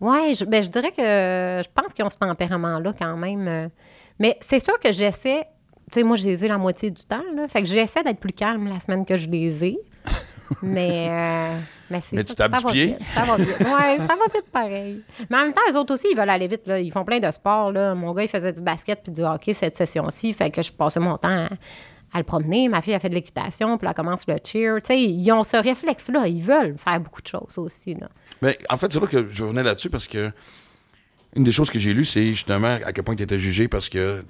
Oui, je, ben, je dirais que je pense qu'ils ont ce tempérament-là quand même. euh. Mais c'est sûr que j'essaie. Tu sais, moi, je les ai la moitié du temps, là. Fait que j'essaie d'être plus calme la semaine que je les ai. Mais. euh, mais c'est Mais sûr tu tapes ça du va pied? vite. Ça va vite. Oui, ça va vite pareil. Mais en même temps, les autres aussi, ils veulent aller vite, là. Ils font plein de sports, là. Mon gars, il faisait du basket puis du hockey cette session-ci. Fait que je passais mon temps à, à le promener. Ma fille a fait de l'équitation, puis là, elle commence le cheer. Tu sais, ils ont ce réflexe-là. Ils veulent faire beaucoup de choses aussi, là. Mais en fait, c'est vrai que je revenais là-dessus parce que une des choses que j'ai lues, c'est justement à quel point tu étais jugé parce que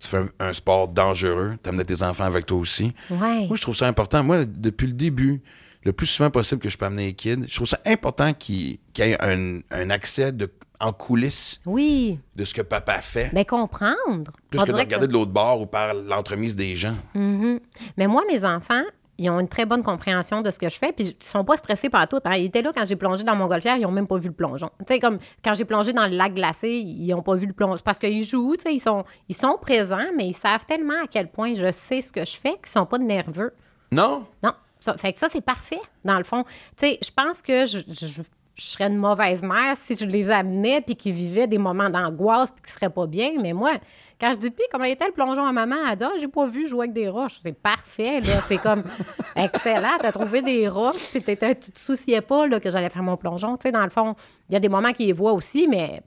tu fais un, un sport dangereux, tu amenais tes enfants avec toi aussi. Ouais. Moi, je trouve ça important. Moi, depuis le début, le plus souvent possible que je peux amener les kids, je trouve ça important qu'il qu'il y ait un, un accès de, en coulisses Oui. de ce que papa fait, Mais comprendre. plus On que de regarder de l'autre bord ou par l'entremise des gens. Mais moi, mes enfants, ils ont une très bonne compréhension de ce que je fais, puis ils sont pas stressés par tout. Hein. Ils étaient là quand j'ai plongé dans mon golfière, ils ont même pas vu le plongeon. Tu sais, comme quand j'ai plongé dans le lac glacé, ils ont pas vu le plongeon. Parce qu'ils jouent, tu sais, ils sont, ils sont présents, mais ils savent tellement à quel point je sais ce que je fais qu'ils sont pas nerveux. Non? Non. Ça, fait que ça, c'est parfait, dans le fond. Tu sais, je pense que je, je- je serais une mauvaise mère si je les amenais puis qu'ils vivaient des moments d'angoisse puis qu'ils seraient pas bien. Mais moi, quand je dis, puis comment était le plongeon à maman? Elle dit, Ah, j'ai pas vu jouer avec des roches. C'est parfait, là. C'est comme excellent. T'as trouvé des roches puis tu te souciais pas là, que j'allais faire mon plongeon. Tu sais, dans le fond, il y a des moments qu'ils les voient aussi, mais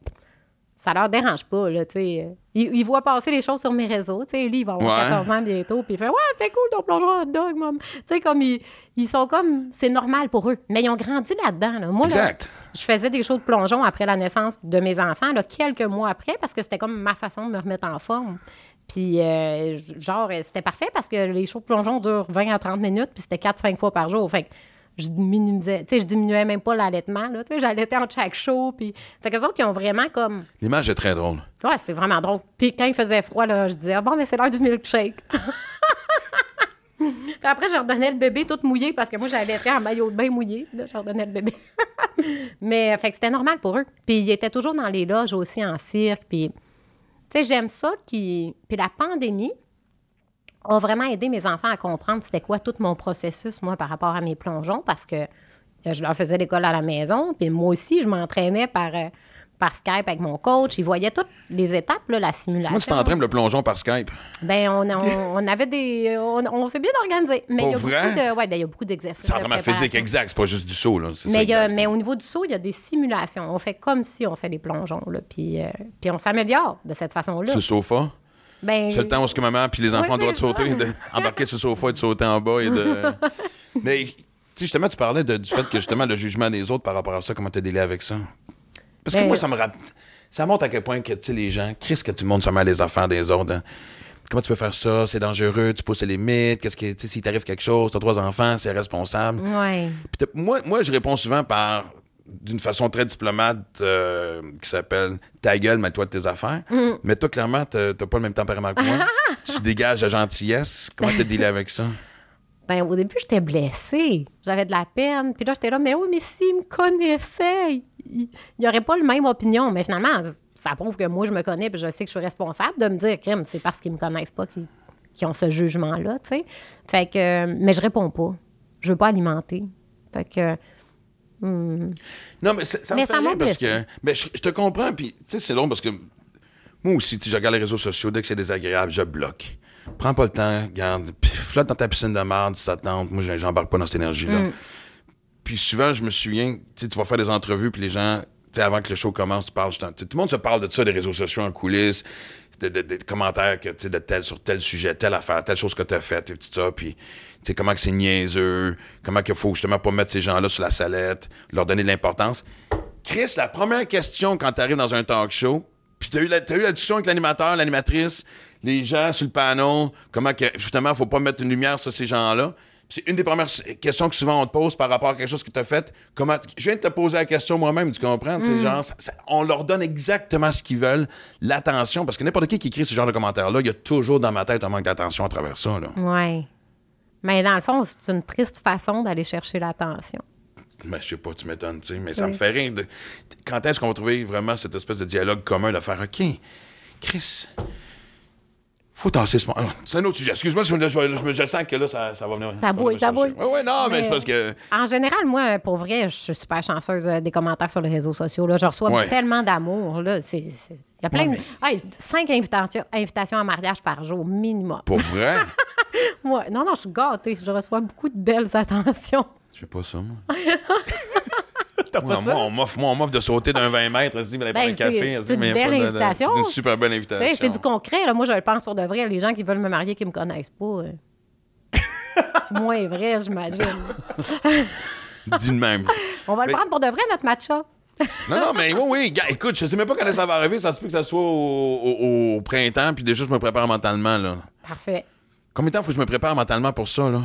ça leur dérange pas, là, tu sais. Ils, ils voient passer les choses sur mes réseaux, tu sais. Lui, il va avoir Ouais. 14 ans bientôt, puis il fait « Ouais, c'était cool ton plongeon hot dog, maman. » Tu sais, comme, ils, ils sont comme... C'est normal pour eux. Mais ils ont grandi là-dedans, là. Moi, là, je faisais des shows de plongeon après la naissance de mes enfants, là, quelques mois après, parce que c'était comme ma façon de me remettre en forme. Puis, euh, genre, c'était parfait parce que les shows de plongeon durent 20 à 30 minutes, puis c'était 4-5 fois par jour. Fait je tu sais, je diminuais même pas l'allaitement, là, tu sais, j'allaitais en chaque show, puis... Fait que les autres, qui ont vraiment comme... L'image est très drôle. Ouais, c'est vraiment drôle. Puis quand il faisait froid, là, je disais, ah, bon, mais c'est l'heure du milkshake. Puis après, je leur donnais le bébé tout mouillé parce que moi, j'allaitais en maillot de bain mouillé. Là, je leur donnais le bébé. mais, fait que c'était normal pour eux. Puis ils étaient toujours dans les loges aussi en cirque. Puis, tu sais, j'aime ça. Qui... Puis la pandémie a vraiment aidé mes enfants à comprendre c'était quoi tout mon processus, moi, par rapport à mes plongeons parce que euh, je leur faisais l'école à la maison. Puis moi aussi, je m'entraînais par, euh, par Skype avec mon coach. Ils voyaient toutes les étapes, là, la simulation. Moi, tu t'entraînes le plongeon par Skype? Ben, on, on, on avait des. On, on s'est bien organisé. Mais il y a vrai? de. Ouais, ben, il y a beaucoup d'exercices. C'est préparation. physique exact, c'est pas juste du saut. Là. Mais, il y a- exact. mais au niveau du saut, il y a des simulations. On fait comme si on fait des plongeons. Là, puis, euh, puis on s'améliore de cette façon-là. Le sofa? Ben, C'est le temps où ce que maman puis les enfants Ouais, doivent sauter, de, embarquer sur le sofa et de sauter en bas et de. Mais justement, tu parlais de- du fait que justement le jugement des autres par rapport à ça, comment tu as délai avec ça? Parce que Ben- moi, ça me. Ça montre à quel point que tu sais, les gens, Chris, que tout le monde se met à les affaires des autres. hein. Comment tu peux faire ça? C'est dangereux, tu pousses les limites. Qu'est-ce que, tu sais, s'il t'arrive quelque chose, t'as trois enfants, c'est responsable. Ouais. T'as- moi, moi, je réponds souvent par d'une façon très diplomate euh, qui s'appelle ta gueule, mets-toi de tes affaires. Mais toi, clairement, t'as pas le même tempérament que moi. tu dégages la gentillesse. Comment t'as dealé avec ça? Ben, au début, j'étais blessée. J'avais de la peine. Puis là, j'étais là, mais oui, mais s'ils me connaissaient, il n'y aurait pas le même opinion. Mais finalement, ça prouve que moi, je me connais puis je sais que je suis responsable de me dire, crime, c'est parce qu'ils me connaissent pas qu'ils ont ce jugement-là, tu sais. Fait que, mais je réponds pas. Je veux pas alimenter. Fait que, Non, mais ça me Mais fait ça parce que. Ben, je, je te comprends, puis tu sais, c'est long parce que moi aussi, tu je regarde les réseaux sociaux, dès que c'est désagréable, je bloque. Prends pas le temps, garde, flotte dans ta piscine de merde ça te tente. Moi, j'en- j'embarque pas dans cette énergie-là. Mm. Puis souvent, je me souviens, tu sais, tu vas faire des entrevues, puis les gens, tu sais, avant que le show commence, tu parles, tout le monde se parle de ça, des réseaux sociaux en coulisses, de, de- de commentaires que, de tel, sur telle sujet, telle affaire, telle chose que tu as faite, et tout ça, puis, sais, comment que c'est niaiseux, comment qu'il faut justement pas mettre ces gens-là sur la salette, leur donner de l'importance. Chris, la première question quand tu arrives dans un talk show, puis tu as eu, la- t'as eu la discussion avec l'animateur, l'animatrice, les gens sur le panneau, comment que, justement, faut pas mettre une lumière sur ces gens-là. C'est une des premières questions que souvent on te pose par rapport à quelque chose que tu as fait. Comment, je viens de te poser la question moi-même, tu comprends? Sais, genre, ça- ça- on leur donne exactement ce qu'ils veulent, l'attention, parce que n'importe qui qui écrit ce genre de commentaires-là, il y a toujours dans ma tête un manque d'attention à travers ça. Là. ouais. Mais dans le fond, c'est une triste façon d'aller chercher l'attention. Mais je sais pas, tu m'étonnes, tu sais, mais ça me fait rire. de- Quand est-ce qu'on va trouver vraiment cette espèce de dialogue commun de faire OK, Chris, faut tasser ce moment. Ah, C'est un autre sujet. Excuse-moi, je, je, je- je sens que là, ça, ça va venir. Ça bouille, ça bouille. Oui, oui, non, mais, Mais- c'est parce que. En général, moi, pour vrai, je suis super chanceuse euh, des commentaires sur les réseaux sociaux. Là. Je reçois Ouais. tellement d'amour. Là. C'est, c'est- Il y a plein Ouais, de... Hey, cinq invitations, invitations à mariage par jour, minimum. Pour vrai, Ouais. Non, non, je suis gâtée. Je reçois beaucoup de belles attentions. je sais pas ça, moi. T'as Moi, pas ça? moi, on m'offre, moi, on m'offre de sauter d'un 20 mètres. Elle se dit, Ben, un café. c'est- elle se c'est dit, mais une belle pas invitation. C'est une super belle Tu invitation. c'est du concret. Là. Moi, je le pense pour de vrai. Les gens qui veulent me marier qui me connaissent pas. euh, c'est moins vrai, j'imagine. Dis de même. On va le prendre pour de vrai, notre match-up. Non, non, mais oui, oui. gars, écoute, je sais même pas quand ça va arriver. Ça se peut que ça soit au, au- au printemps, puis déjà, je me prépare mentalement, là. Parfait. Combien de temps faut que je me prépare mentalement pour ça, là?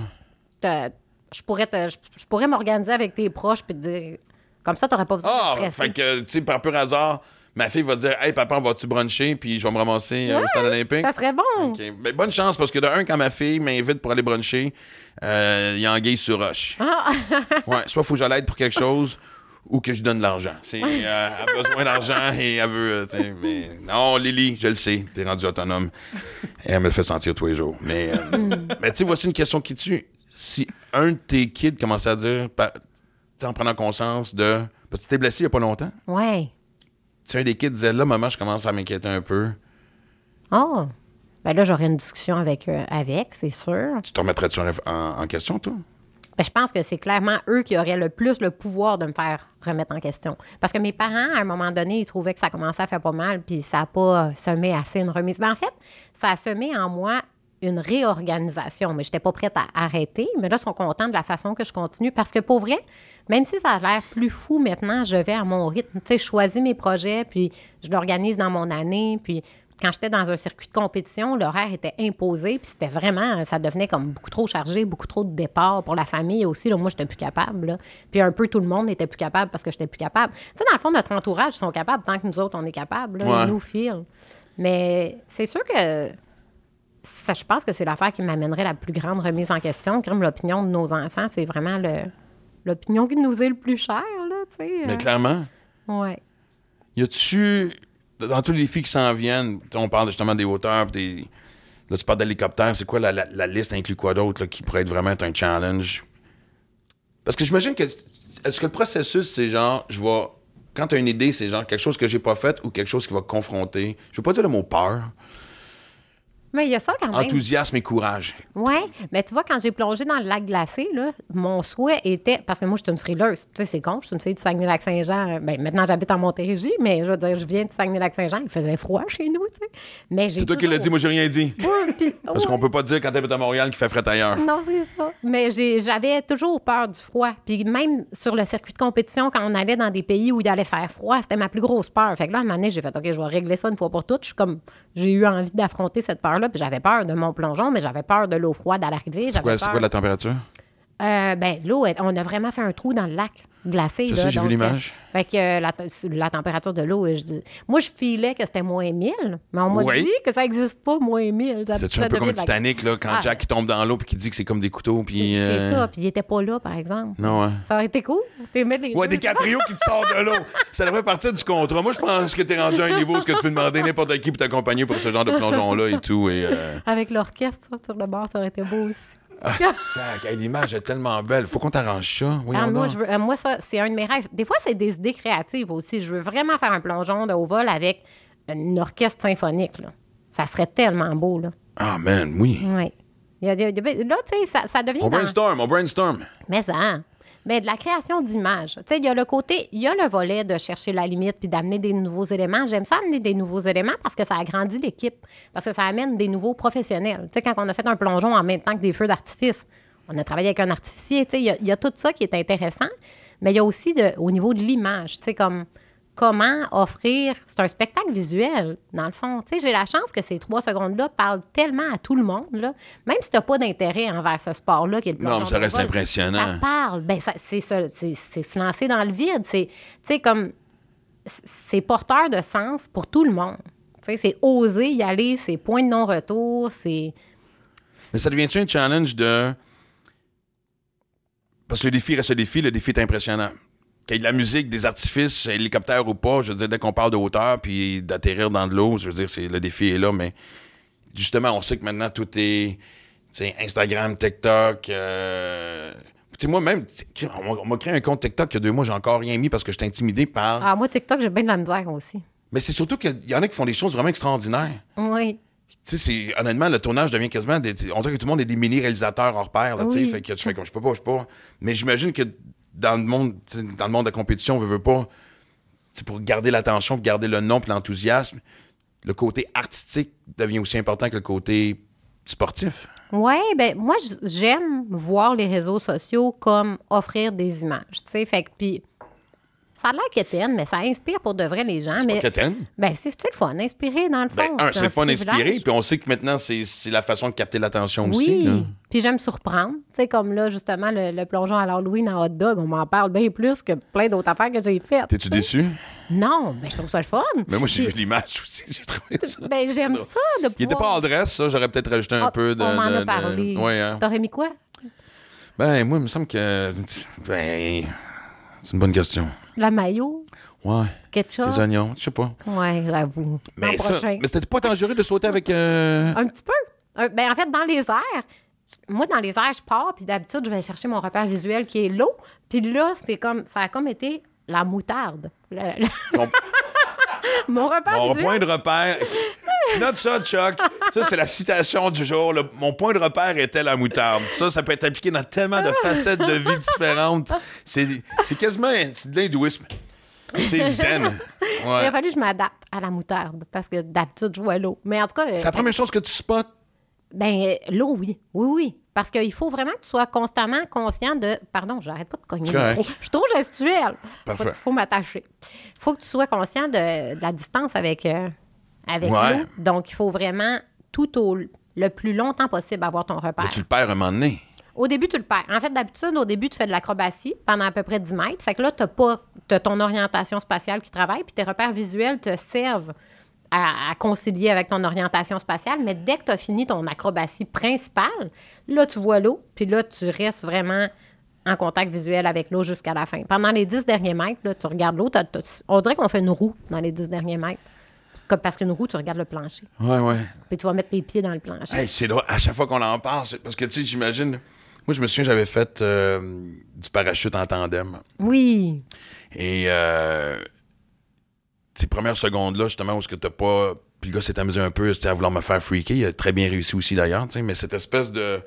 Te- je pourrais, te- je, je pourrais m'organiser avec tes proches puis te dire. Comme ça, t'aurais pas besoin Ah, de stresser. fait que, tu sais, par pur hasard, ma fille va dire Hey, papa, vas-tu bruncher? Puis je vais me ramasser euh, au stade olympique? Ça serait bon. Ok. Ben, bonne chance, parce que de un, quand ma fille m'invite pour aller bruncher, euh, il y a anguille sur roche. Ah. ouais, soit faut que je l'aide pour quelque chose ou que je donne de l'argent. C'est, euh, elle a besoin d'argent et elle veut. euh, mais non, Lily, je le sais, t'es rendu autonome. Et elle me le fait sentir tous les jours. Mais, euh, Hmm. mais tu sais, voici une question qui tue. Si un de tes kids commence à dire, en prenant conscience de. Parce que tu t'es blessé il n'y a pas longtemps. Ouais. Tu un des kids disait là, maman, je commence à m'inquiéter un peu. Oh. Ben là, j'aurais une discussion avec, avec c'est sûr. Tu te remettrais-tu en, en- en question, toi? Ben, je pense que c'est clairement eux qui auraient le plus le pouvoir de me faire remettre en question. Parce que mes parents, à un moment donné, ils trouvaient que ça commençait à faire pas mal, puis ça n'a pas semé assez une remise. Ben, en fait, ça a semé en moi une réorganisation, mais je n'étais pas prête à arrêter. Mais là, ils sont contents de la façon que je continue. Parce que pour vrai, même si ça a l'air plus fou maintenant, je vais à mon rythme. Tu sais, je choisis mes projets, puis je l'organise dans mon année, puis quand j'étais dans un circuit de compétition, l'horaire était imposé, puis c'était vraiment, ça devenait comme beaucoup trop chargé, beaucoup trop de départs pour la famille aussi. Là, moi, j'étais plus capable. là. Puis un peu tout le monde n'était plus capable parce que j'étais plus capable. Tu sais, dans le fond, notre entourage sont capables tant que nous autres, on est capables. là, Ouais. Ils nous filent. Mais c'est sûr que ça, je pense que c'est l'affaire qui m'amènerait la plus grande remise en question. Comme l'opinion de nos enfants, c'est vraiment le, l'opinion qui nous est le plus chère, là, tu sais. Mais euh, clairement, ouais. y a-tu, dans tous les défis qui s'en viennent, on parle justement des hauteurs, des. Là, tu parles d'hélicoptère, c'est quoi la, liste inclut quoi d'autre qui pourrait être vraiment être un challenge? Parce que j'imagine que. Est-ce que le processus, c'est genre, je vais. Quand tu as une idée, c'est genre quelque chose que j'ai pas fait ou quelque chose qui va confronter. Je veux pas dire le mot peur. Mais il y a ça quand même. Enthousiasme et courage. Oui, mais tu vois, quand j'ai plongé dans le lac glacé, là, mon souhait était. Parce que moi, je suis une frileuse. Tu sais, c'est con, je suis une fille du Saguenay-Lac-Saint-Jean. Ben, maintenant, j'habite en Montérégie, mais je veux dire, je viens du Saguenay-Lac-Saint-Jean. Il faisait froid chez nous, tu sais. Mais j'ai. C'est toi qui l'as dit, moi j'ai rien dit. Ouais, Parce qu'on peut pas dire quand t'habites à Montréal qu'il fait frais ailleurs. Non, c'est ça. Mais j'avais toujours peur du froid. Puis même sur le circuit de compétition, quand on allait dans des pays où il allait faire froid, c'était ma plus grosse peur. Fait que là, à un moment donné, j'ai fait, OK, je vais régler ça une fois pour toutes. Je suis comme, j'ai eu envie d'affronter cette Puis j'avais peur de mon plongeon, mais j'avais peur de l'eau froide à l'arrivée. C'est quoi, c'est peur- quoi la température? Euh, ben, l'eau, on a vraiment fait un trou dans le lac glacé. Je là, sais, j'ai vu donc, l'image. euh, Fait que euh, la, te- la température de l'eau, je dis- moi, je filais que c'était moins 1000, mais on m'a Oui. dit que ça n'existe pas, moins 1000. Ça- C'est un peu comme Titanic, là, quand Ah. Jack tombe dans l'eau puis qu'il dit que c'est comme des couteaux, puis. C'est euh, ça, puis il était pas là, par exemple. Non, ouais. Ça aurait été cool. T'es mettre les Ouais, deux. DiCaprio qui te sort de l'eau. Ça devrait partir du contrat. Moi, je pense que t'es rendu à un niveau où ce que tu peux demander n'importe qui pour t'accompagner pour ce genre de plongeon-là et tout. Et, euh... Avec l'orchestre sur le bord, ça aurait été beau aussi. L'image est tellement belle. Faut qu'on t'arrange ça. Oui, Ah, moi, je veux- euh, moi, ça, c'est un de mes rêves. Des fois, c'est des idées créatives aussi. Je veux vraiment faire un plongeon de haut vol avec une orchestre symphonique. Là. Ça serait tellement beau. Là. Ah, man, oui. Oui. Il y a- il y a- il y a- là, tu sais, ça, ça devient. On dans- brainstorm, on brainstorm. Mais ça. Mais de la création d'images. Tu sais, il y a le côté, il y a le volet de chercher la limite puis d'amener des nouveaux éléments. J'aime ça amener des nouveaux éléments parce que ça agrandit l'équipe, parce que ça amène des nouveaux professionnels. Tu sais, quand on a fait un plongeon en même temps que des feux d'artifice, on a travaillé avec un artificier. Tu il y a- tout ça qui est intéressant, mais il y a aussi au niveau de l'image. Tu sais, comment offrir. C'est un spectacle visuel, dans le fond. Tu sais, j'ai la chance que ces trois secondes-là parlent tellement à tout le monde, là. même si tu n'as pas d'intérêt envers ce sport-là qui est le Non, mais ça reste vol, impressionnant. Ça parle. Ben, ça- c'est ça, c'est c'est se lancer dans le vide. C'est, tu sais, comme, c'est porteur de sens pour tout le monde. Tu sais, c'est oser y aller, c'est point de non-retour, c'est... Mais ça devient-tu un challenge de. Parce que le défi reste le défi, le défi est impressionnant. Qu'il y ait de la musique, des artifices, hélicoptère ou pas, je veux dire, dès qu'on parle de hauteur puis d'atterrir dans de l'eau, je veux dire, c'est, le défi est là, mais justement, on sait que maintenant tout est Instagram, TikTok. euh, Tu sais, moi-même, tu sais, on m'a- créé un compte TikTok il y a deux mois, j'ai encore rien mis parce que j'étais intimidé par. Ah, moi, TikTok, j'ai bien de la misère aussi. Mais c'est surtout qu'il y en a qui font des choses vraiment extraordinaires. Oui. Tu sais, c'est- honnêtement, le tournage devient quasiment. Des, on dirait que tout le monde est des mini-réalisateurs hors pair, là, tu sais. Fait que tu fais comme je peux pas, je peux pas. Mais j'imagine que dans le monde, dans le monde de la compétition, on veut, veut pas. C'est pour garder l'attention, pour garder le nom, l'enthousiasme. Le côté artistique devient aussi important que le côté sportif. Oui, ben moi, j'aime voir les réseaux sociaux comme offrir des images, tu sais. Fait puis, ça a l'air quétaine, mais ça inspire pour de vrai les gens. C'est mais, pas quétaine. Ben, c'est le fun, inspirer dans le fond. Ben, un, c'est le fun inspiré, puis on sait que maintenant, c'est c'est la façon de capter l'attention aussi. Oui, puis j'aime surprendre. Tu sais, comme là, justement, le, le plongeon à l'Halloween en hot dog, on m'en parle bien plus que plein d'autres affaires que j'ai faites. T'es-tu déçu? Non, mais je trouve ça le fun. Mais moi, j'ai Puis- vu l'image aussi. J'ai trouvé ça. Ben, j'aime ça de pouvoir... Il était pas en dress, ça. J'aurais peut-être rajouté un Ah, peu de. On m'en de- a de- parlé. Ouais, hein. T'aurais mis quoi? Ben, moi, il me semble que. Ben. C'est une bonne question. La maillot? Ouais. Ketchup? Les oignons, je sais pas. Ouais, j'avoue. Mais, ça, mais c'était pas dangereux de sauter avec. euh, Un petit peu. Euh, ben, en fait, dans les airs, moi, dans les airs, je pars, puis d'habitude, je vais chercher mon repère visuel qui est l'eau. Puis là, c'était comme, ça a comme été la moutarde. Le- le- Mon, mon repère mon visuel. point de repère. Note ça, Chuck. Ça, c'est la citation du jour. Le- mon point de repère était la moutarde. Ça, ça peut être appliqué dans tellement de facettes de vie différentes. C'est c'est quasiment c'est de l'hindouisme. C'est zen. Il a fallu que je m'adapte à la moutarde parce que d'habitude, je vois l'eau. Mais en tout cas, euh, C'est la première chose que tu spots? ben, euh, l'eau, oui. Oui, oui. Parce qu'il faut vraiment que tu sois constamment conscient de. Pardon, j'arrête pas de cogner. Je suis trop gestuelle. Parfait. Il faut m'attacher. Il faut que tu sois conscient de, de la distance avec, euh, avec Ouais. Donc, il faut vraiment tout au le plus longtemps possible avoir ton repère. Mais tu le perds un moment donné. Au début, tu le perds. En fait, d'habitude, au début, tu fais de l'acrobatie pendant à peu près 10 mètres. Fait que là, tu pas t'as ton orientation spatiale qui travaille, puis tes repères visuels te servent à, à concilier avec ton orientation spatiale. Mais dès que tu as fini ton acrobatie principale, là, tu vois l'eau, puis là, tu restes vraiment en contact visuel avec l'eau jusqu'à la fin. Pendant les 10 derniers mètres, là, tu regardes l'eau, on dirait qu'on fait une roue dans les 10 derniers mètres. Comme parce qu'une roue, tu regardes le plancher. Ouais, ouais. Puis tu vas mettre tes pieds dans le plancher. Hey, c'est drôle. À chaque fois qu'on en parle, parce que, tu sais, j'imagine. Moi, je me souviens, j'avais fait euh, du parachute en tandem. Oui. Et euh, ces premières secondes-là, justement, où ce que t'as pas. Puis le gars s'est amusé un peu c'était à vouloir me faire freaker. Il a très bien réussi aussi, d'ailleurs, tu sais, mais cette espèce de.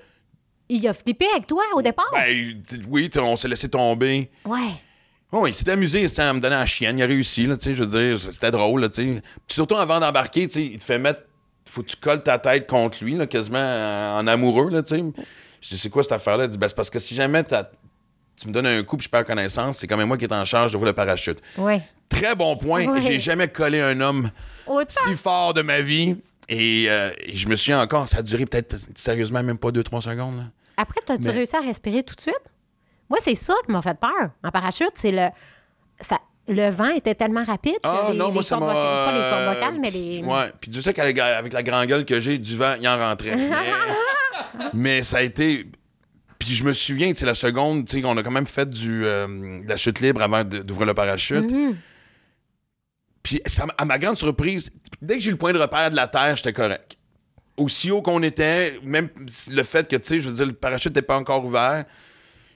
Il a flippé avec toi au départ? Ben, oui, on s'est laissé tomber. Ouais. Oh, il s'est amusé, c'était à me donner la chienne, il a réussi, là, tu sais, je veux dire, c'était drôle, là, tu sais. Puis surtout avant d'embarquer, tu sais, il te fait mettre, faut que tu colles ta tête contre lui, là, quasiment en, amoureux, là, tu sais. Je dis, c'est quoi cette affaire-là? Il dit, ben, c'est parce que si jamais tu me donnes un coup puis je perds connaissance, c'est quand même moi qui est en charge de vous le parachute. Ouais. Très bon point, Ouais. j'ai jamais collé un homme Autant. si fort de ma vie. Et, euh, et je me suis encore, ça a duré peut-être sérieusement même pas 2-3 secondes. là. Après, as-tu Mais- réussi à respirer tout de suite? Moi, c'est ça qui m'a fait peur en parachute. C'est le. Ça, le vent était tellement rapide Ah les, non, les moi ça m'a. pas les cordes vocales, mais les. Ouais, puis tu sais qu'avec avec la grande gueule que j'ai, du vent, il en rentrait. Mais, mais ça a été. Puis je me souviens, tu sais, la seconde, tu sais, on a quand même fait du, euh, de la chute libre avant d'ouvrir le parachute. Mhm. Puis à ma grande surprise, dès que j'ai eu le point de repère de la Terre, j'étais correct. Aussi haut qu'on était, même le fait que, tu sais, je veux dire, le parachute n'était pas encore ouvert,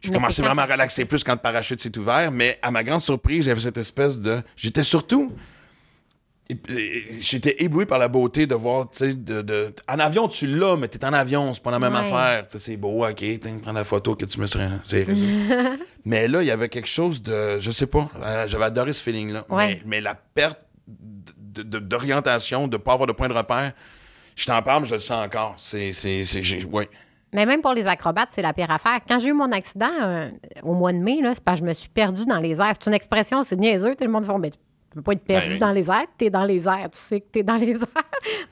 j'ai Mais commencé c'est quand vraiment à relaxer plus quand le parachute s'est ouvert, mais à ma grande surprise, j'avais cette espèce de... J'étais surtout... J'étais ébloui par la beauté de voir, tu sais, de, de- En avion, tu l'as, mais t'es en avion, c'est pas la même Ouais. affaire. Tu sais, c'est beau, OK, prends la photo que tu me réseaux. mais là, il y avait quelque chose de... Je sais pas, euh, j'avais adoré ce feeling-là. Ouais. Mais, mais la perte d'orientation, de, ne pas avoir de point de repère, je t'en parle, mais je le sens encore. C'est... ouais. Mais même pour les acrobates, c'est la pire affaire. Quand j'ai eu mon accident euh, au mois de mai, c'est parce que je me suis perdue dans les airs. C'est une expression, c'est niaiseux. Tout le monde fait Mais tu peux pas être perdu Ben, dans les airs. Tu es dans les airs. Tu sais que tu es dans les airs.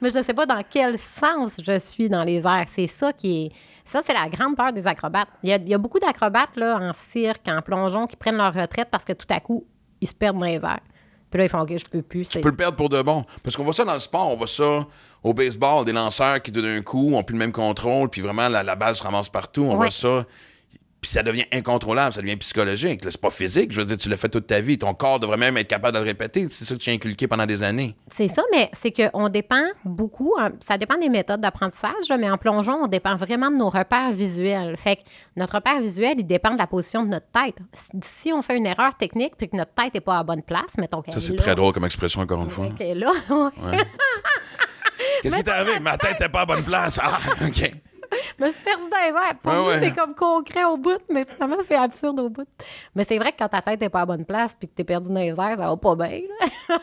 Mais je ne sais pas dans quel sens je suis dans les airs. C'est ça qui est. Ça, c'est la grande peur des acrobates. Il y a, il y a beaucoup d'acrobates là, en cirque, en plongeon, qui prennent leur retraite parce que tout à coup, ils se perdent dans les airs. Puis là, ils font OK, je peux plus. Tu peux le perdre pour de bon. Parce qu'on voit ça dans le sport, on voit ça au baseball, des lanceurs qui, d'un coup, ont plus le même contrôle, puis vraiment, la, la balle se ramasse partout. On Ouais. voit ça. Puis ça devient incontrôlable, ça devient psychologique. C'est pas physique. Je veux dire, tu l'as fait toute ta vie. Ton corps devrait même être capable de le répéter. C'est ça que tu as inculqué pendant des années. C'est ça, mais c'est qu'on dépend beaucoup, hein, ça dépend des méthodes d'apprentissage, mais en plongeon, on dépend vraiment de nos repères visuels. Fait que notre repère visuel, il dépend de la position de notre tête. Si on fait une erreur technique puis que notre tête n'est pas à la bonne place, mettons qu'elle Ça, c'est très drôle comme expression, encore une fois. qu'elle est là, Qu'est-ce qui t'est arrivé? Ma tête n'était pas à bonne place. Ah, OK. me suis perdue dans les airs. Pour Ouais, nous, ouais. c'est comme concret au bout, mais finalement, c'est absurde au bout. Mais c'est vrai que quand ta tête n'est pas à bonne place puis que tu es perdu dans les airs, ça va pas bien.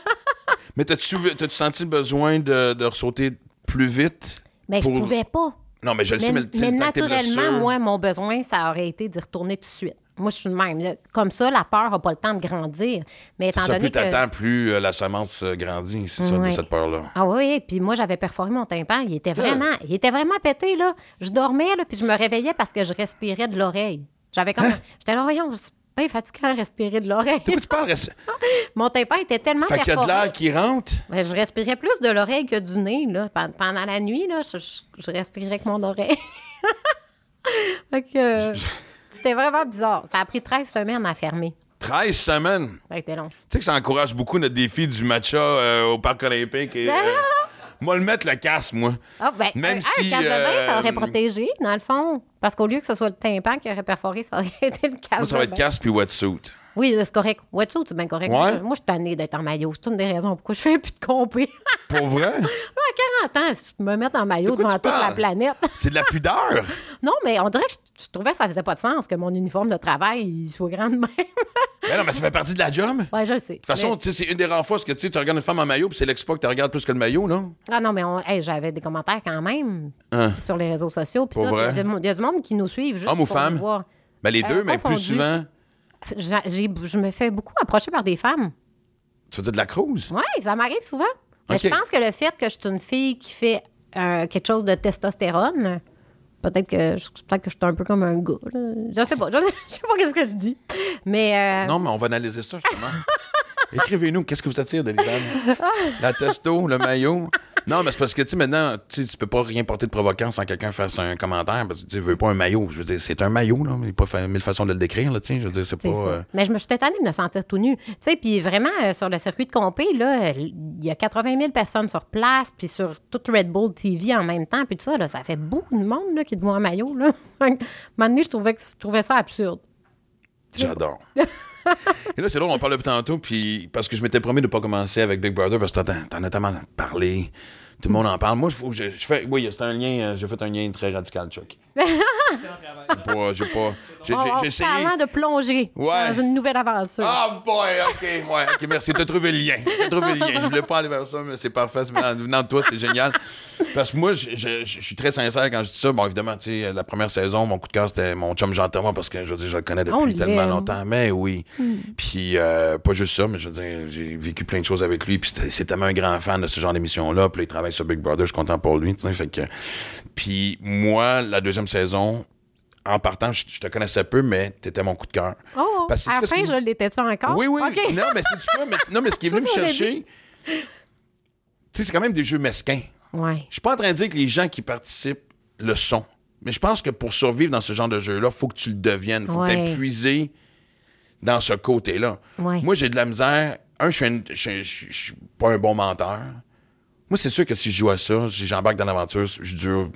Mais t'as-tu senti le besoin de, de ressauter plus vite? Mais Pour- je pouvais pas. Non, mais je le sais, mais, Mais, sais, mais tes naturellement, moi, mon besoin, ça aurait été d'y retourner tout de suite. Moi, je suis de même. là. Comme ça, la peur n'a pas le temps de grandir. Mais étant ça, donné plus que. t'attends, plus euh, la semence euh, grandit. C'est ça, de cette peur-là. Ah oui, puis moi, j'avais perforé mon tympan. Il était vraiment, il était vraiment pété, là. Je dormais, là, puis je me réveillais parce que je respirais de l'oreille. J'avais comme. Hein? J'étais là, voyons, c'est pas fatigant à respirer de l'oreille. De quoi tu parles? Mon tympan était tellement Fait qu'il y a de l'air qui rentre? Ben, je respirais plus de l'oreille que du nez, là. Pen- Pendant la nuit, là, je, je- je respirais que mon oreille. fait que... euh, C'était vraiment bizarre. Ça a pris 13 semaines à fermer. 13 semaines? Ça a été long. Tu sais que ça encourage beaucoup notre défi du matcha euh, au Parc olympique. Et, euh, moi, le mettre le casque, moi. Ah, ben, Même un, si, un casque de bain, ça aurait euh, protégé, dans le fond. Parce qu'au lieu que ce soit le tympan qui aurait perforé, ça aurait été le casque Moi, ça va être casque puis wetsuit. Oui, c'est correct. Wetsuit, c'est bien correct. Ouais. Moi, je suis tannée d'être en maillot. C'est une des raisons pourquoi je fais plus de compé. Pour vrai? à 40 ans, si tu me mettre en maillot De devant tu toute la planète. C'est de la pudeur. non, mais on dirait que je, je trouvais que ça faisait pas de sens que mon uniforme de travail il soit grand de même. Mais non, mais ça fait partie de la job. De ouais, je le sais. toute façon, tu sais, c'est une des rares fois que tu sais, tu regardes une femme en maillot puis c'est l'expo que tu regardes plus que le maillot, non? Ah non, mais on- hey, j'avais des commentaires quand même Hein? sur les réseaux sociaux. puis Pour tout. vrai? Il y, a du- il y a du monde qui nous suivent juste Homme ou femme? voir. Ben, les Euh, deux, mais plus souvent. Je me fais beaucoup approcher par des femmes. Tu veux dire de la cruise? Oui, ça m'arrive souvent. Mais je pense que le fait que je suis une fille qui fait euh, quelque chose de testostérone, peut-être que, je- peut-être que je suis un peu comme un gars. là. Je sais pas. Je sais, je sais pas qu'est-ce que je dis. Mais euh, Non, mais on va analyser ça, justement. Écrivez-nous, qu'est-ce que vous attire de l'hiver? La testo, le maillot? Non, mais c'est parce que, tu sais, maintenant, tu peux pas rien porter de provoquant sans quelqu'un fasse un commentaire, parce que tu veux pas un maillot. Je veux dire, c'est un maillot, là. Il n'y a pas fa- mille façons de le décrire, là, tu sais. Je veux dire, c'est pas... Euh, Mais je me suis tannée de me sentir tout nu. Tu sais, puis vraiment, euh, sur le circuit de compé, là, il y a 80 000 personnes sur place, puis sur toute Red Bull TV en même temps, puis tout ça, là, ça fait beaucoup de monde là, qui te voit en maillot. Là. À un moment donné, je trouvais, que, je trouvais ça absurde. J'adore. Et là, c'est drôle, on parle depuis tantôt, puis parce que je m'étais promis de ne pas commencer avec Big Brother, parce que t'en, t'en as tellement parlé, tout le monde en parle. Moi, je, je fais. Oui, c'est un lien, euh, j'ai fait un lien très radical, Chuck. Pas. J'ai pas. J'ai, j'ai- Oh, j'ai essayé. Parlant de plonger Ouais. dans une nouvelle aventure. Ah, boy, OK, ouais, OK, merci. T'as trouvé le lien. T'as trouvé le lien. Je voulais pas aller vers ça, mais c'est parfait. C'est- En venant de toi, c'est génial. Parce que moi, je, suis très sincère quand je dis ça. Bon, évidemment, tu sais, la première saison, mon coup de cœur, c'était mon chum Jean-Thomas, parce que je veux dire, je le connais On depuis tellement l'aime. longtemps. Mais oui. Puis, euh, pas juste ça, mais je veux dire, j'ai vécu plein de choses avec lui. Puis, c'est tellement un grand fan de ce genre d'émission-là. Puis, il travaille sur Big Brother. Je suis content pour lui, tu sais. Fait que. Puis, moi, la deuxième saison, en partant, je, je te connaissais peu, mais t'étais mon coup de cœur. Oh, Parce que à la fin, je l'étais-tu encore? Oui, oui. OK. Non, mais c'est du quoi? Mais, non, mais ce qui est venu me chercher. Tu sais, c'est quand même des jeux mesquins. Ouais. Je suis pas en train de dire que les gens qui participent le sont. Mais je pense que pour survivre dans ce genre de jeu-là, faut que tu le deviennes. faut Ouais. que tu puisé dans ce côté-là. Ouais. Moi, j'ai de la misère. Un, je suis un- je suis- je suis je suis pas un bon menteur. Moi, c'est sûr que si je joue à ça, si j'embarque dans l'aventure, je dure.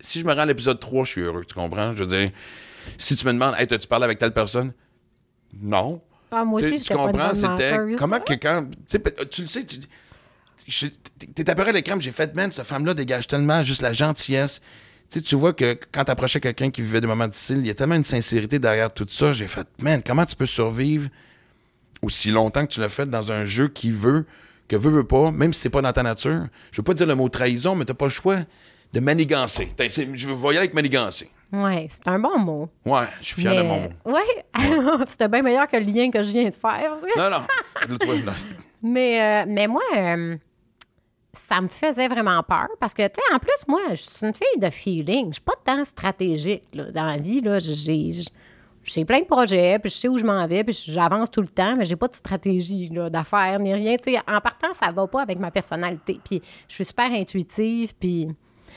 Si je me rends à l'épisode 3, je suis heureux. Tu comprends? Je veux dire, si tu me demandes, hey, t'as-tu parlé avec telle personne? Non. Ah, moi Tu- aussi, tu comprends, c'était comment que quand. Tu tu le sais, tu. T'es apparu à l'écran, j'ai fait, man, cette femme-là dégage tellement juste la gentillesse. Tu tu vois que quand t'approchais quelqu'un qui vivait des moments difficiles, il y a tellement une sincérité derrière tout ça. J'ai fait, man, comment tu peux survivre aussi longtemps que tu l'as fait dans un jeu qui veut, que veut, veut pas, même si c'est pas dans ta nature. Je veux pas dire le mot trahison, mais t'as pas le choix de manigancer. Je veux voyer avec manigancer. Ouais, c'est un bon mot. Ouais, je suis fier de mon mot. Ouais, c'était bien meilleur que le lien que je viens de faire. Non, non. Mais, euh, mais moi, euh, ça me faisait vraiment peur parce que, tu sais, en plus, moi, je suis une fille de feeling. Je suis pas tant stratégique là, dans la vie. Là. J'ai, j'ai plein de projets, puis je sais où je m'en vais, puis j'avance tout le temps, mais j'ai pas de stratégie là, d'affaires ni rien. En partant, ça va pas avec ma personnalité. Puis je suis super intuitive, puis...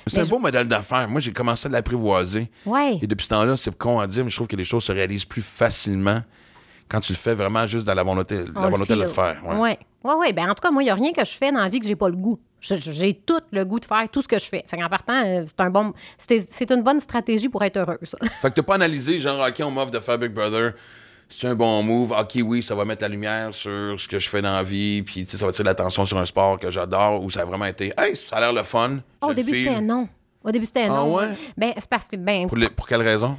C'est un je- beau modèle d'affaires. Moi, j'ai commencé à l'apprivoiser. Ouais. Et depuis ce temps-là, c'est con à dire, mais je trouve que les choses se réalisent plus facilement quand tu le fais vraiment juste dans la volonté, On la volonté de le faire. Ouais. Ouais. Ouais, ouais. Ben, en tout cas, moi, il n'y a rien que je fais dans la vie que j'ai pas le goût. J'ai tout le goût de faire tout ce que je fais. Fait qu'en partant, euh, c'est un bon. C'est une bonne stratégie pour être heureuse. Fait que t'as pas analysé, genre, OK, on m'offre de faire Big Brother. C'est un bon move. OK, oui, ça va mettre la lumière sur ce que je fais dans la vie. Puis, tu sais, ça va tirer l'attention sur un sport que j'adore. Ou ça a vraiment été, hey, ça a l'air le fun. Au début, c'était non. Au début, c'était Ah non. ouais? Ben, c'est parce que, ben, Pour, les- pour quelle raison?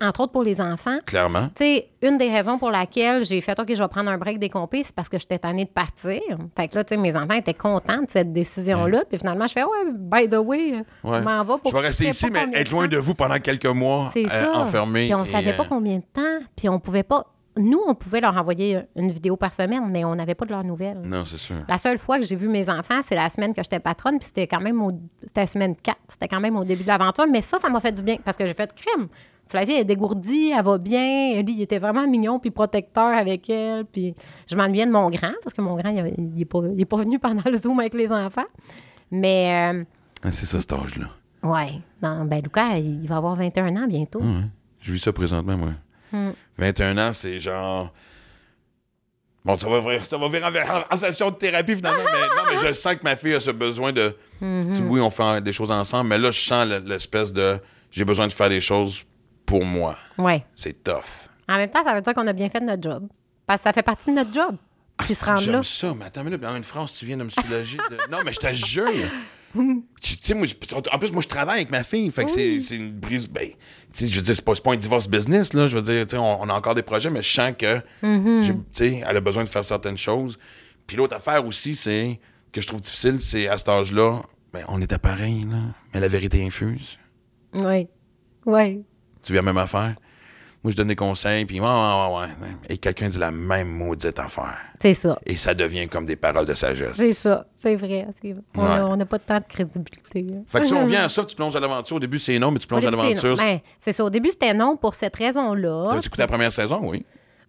Entre autres pour les enfants. Clairement. Tu sais, une des raisons pour laquelle j'ai fait OK, je vais prendre un break des compés, c'est parce que j'étais tannée de partir. Fait que là, tu sais, mes enfants étaient contents de cette décision-là. Puis finalement, je fais Ouais, by the way, Ouais. je m'en vais pour je vais rester ici, pas mais être de loin de vous pendant quelques mois, C'est euh, ça. enfermé. Puis on et, savait pas euh, combien de temps. Puis on pouvait pas. Nous, on pouvait leur envoyer une vidéo par semaine, mais on n'avait pas de leurs nouvelles. Non, c'est sûr. La seule fois que j'ai vu mes enfants, c'est la semaine que j'étais patronne, puis c'était quand même au, c'était la semaine 4. C'était quand même au début de l'aventure. Mais ça, ça m'a fait du bien parce que j'ai fait crime. Flavie elle est dégourdie, elle va bien. Ellie, il était vraiment mignon puis protecteur avec elle. Puis je m'ennuyais de mon grand parce que mon grand, il, il est pas, il est pas venu pendant le Zoom avec les enfants. Mais, euh, Ah, c'est ça, cet âge-là. Non, ben, Lucas, il va avoir 21 ans bientôt. Ouais. Je vis ça présentement, moi. Hmm. 21 ans, c'est genre. Bon, ça va, ça va virer en, en session de thérapie finalement, mais non, mais je sens que ma fille a ce besoin de. Tu sais, oui, on fait des choses ensemble, mais là, je sens le- l'espèce de. J'ai besoin de faire des choses pour moi. Ouais. C'est tough. En même temps, ça veut dire qu'on a bien fait notre job. Parce que ça fait partie de notre job. Puis se rendre là. ça, mais attends, mais là, en une phrase, tu viens de me soulager. de- Non, mais je te jure. Tu sais, moi, en plus, moi, je travaille avec ma fille. Fait que c'est- c'est une brise. Ben, tu sais, je veux dire, c'est pas, pas un divorce business, là. Je veux dire, tu sais, on, on a encore des projets, mais je sens que, tu sais, elle a besoin de faire certaines choses. Puis l'autre affaire aussi, c'est, que je trouve difficile, c'est à cet âge-là, ben, on était pareil, là. Mais la vérité infuse. Oui. Oui. Tu vis la même affaire? Moi, je donne des conseils, puis ouais, ouais, ouais. Et quelqu'un dit la même maudite affaire. C'est ça. Et ça devient comme des paroles de sagesse. C'est ça. C'est vrai. On n'a pas tant de crédibilité. hein. Fait que si on vient à ça, tu plonges à l'aventure. Au début, c'est non, mais tu plonges à début, l'aventure. Ben, c'est ça. Au début, c'était non pour cette raison-là. T'as écouté la première saison, oui.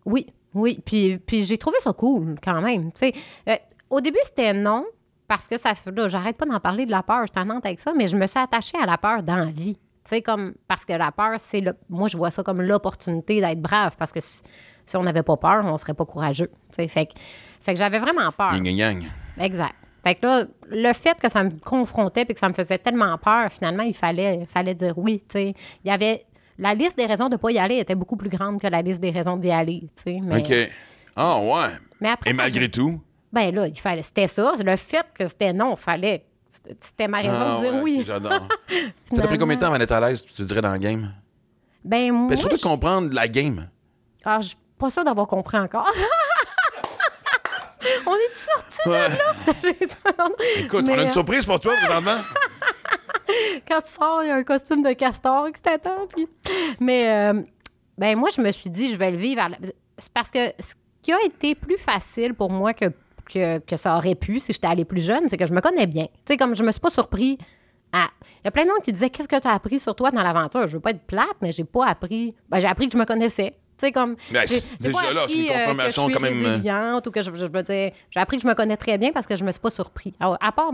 Oui, oui. Puis, puis j'ai trouvé ça cool quand même. Euh, au début, c'était non parce que ça fait. Là, j'arrête pas d'en parler de la peur. Je t'en avec ça, mais je me suis attachée à la peur dans la vie. Sais, comme. Parce que la peur, c'est le. Moi, je vois ça comme l'opportunité d'être brave parce que si, si on n'avait pas peur, on serait pas courageux. Tu sais, fait que, fait que j'avais vraiment peur. Yin et yang. Exact. Fait que là, le fait que ça me confrontait et que ça me faisait tellement peur, finalement, il fallait, fallait dire oui. tu sais. Il y avait. La liste des raisons de ne pas y aller était beaucoup plus grande que la liste des raisons d'y aller. tu sais. Mais, OK. Ah, ouais. mais après, Et malgré tout? ben là, il fallait. C'était ça. Le fait que c'était non, fallait. C'était ma raison Ah, de dire ouais, oui. J'adore. Ça t'a pris combien de temps avant d'être à l'aise, tu dirais, dans le game? Ben, moi. Ben, surtout de je- comprendre la game. Ah, je suis pas sûre d'avoir compris encore. on est sortis Ouais. de là. Écoute, on a une euh, surprise pour toi, présentement. quand tu sors, il y a un costume de castor qui t'attend. Puis... Mais euh, ben moi, je me suis dit, je vais le vivre. à la- C'est parce que ce qui a été plus facile pour moi que, que, que ça aurait pu si j'étais allée plus jeune, c'est que je me connais bien. Tu sais, comme je me suis pas surpris à... Il y a plein de monde qui disaient Qu'est-ce que tu as appris sur toi dans l'aventure? Je veux pas être plate, mais j'ai pas appris. Ben, j'ai appris que je me connaissais. Tu sais, comme. J'ai- j'ai déjà là, c'est une appris, euh, confirmation que je quand suis même, euh, résiliente ou que je, je j'ai appris que je me connais très bien parce que je me suis pas surpris. Alors, à part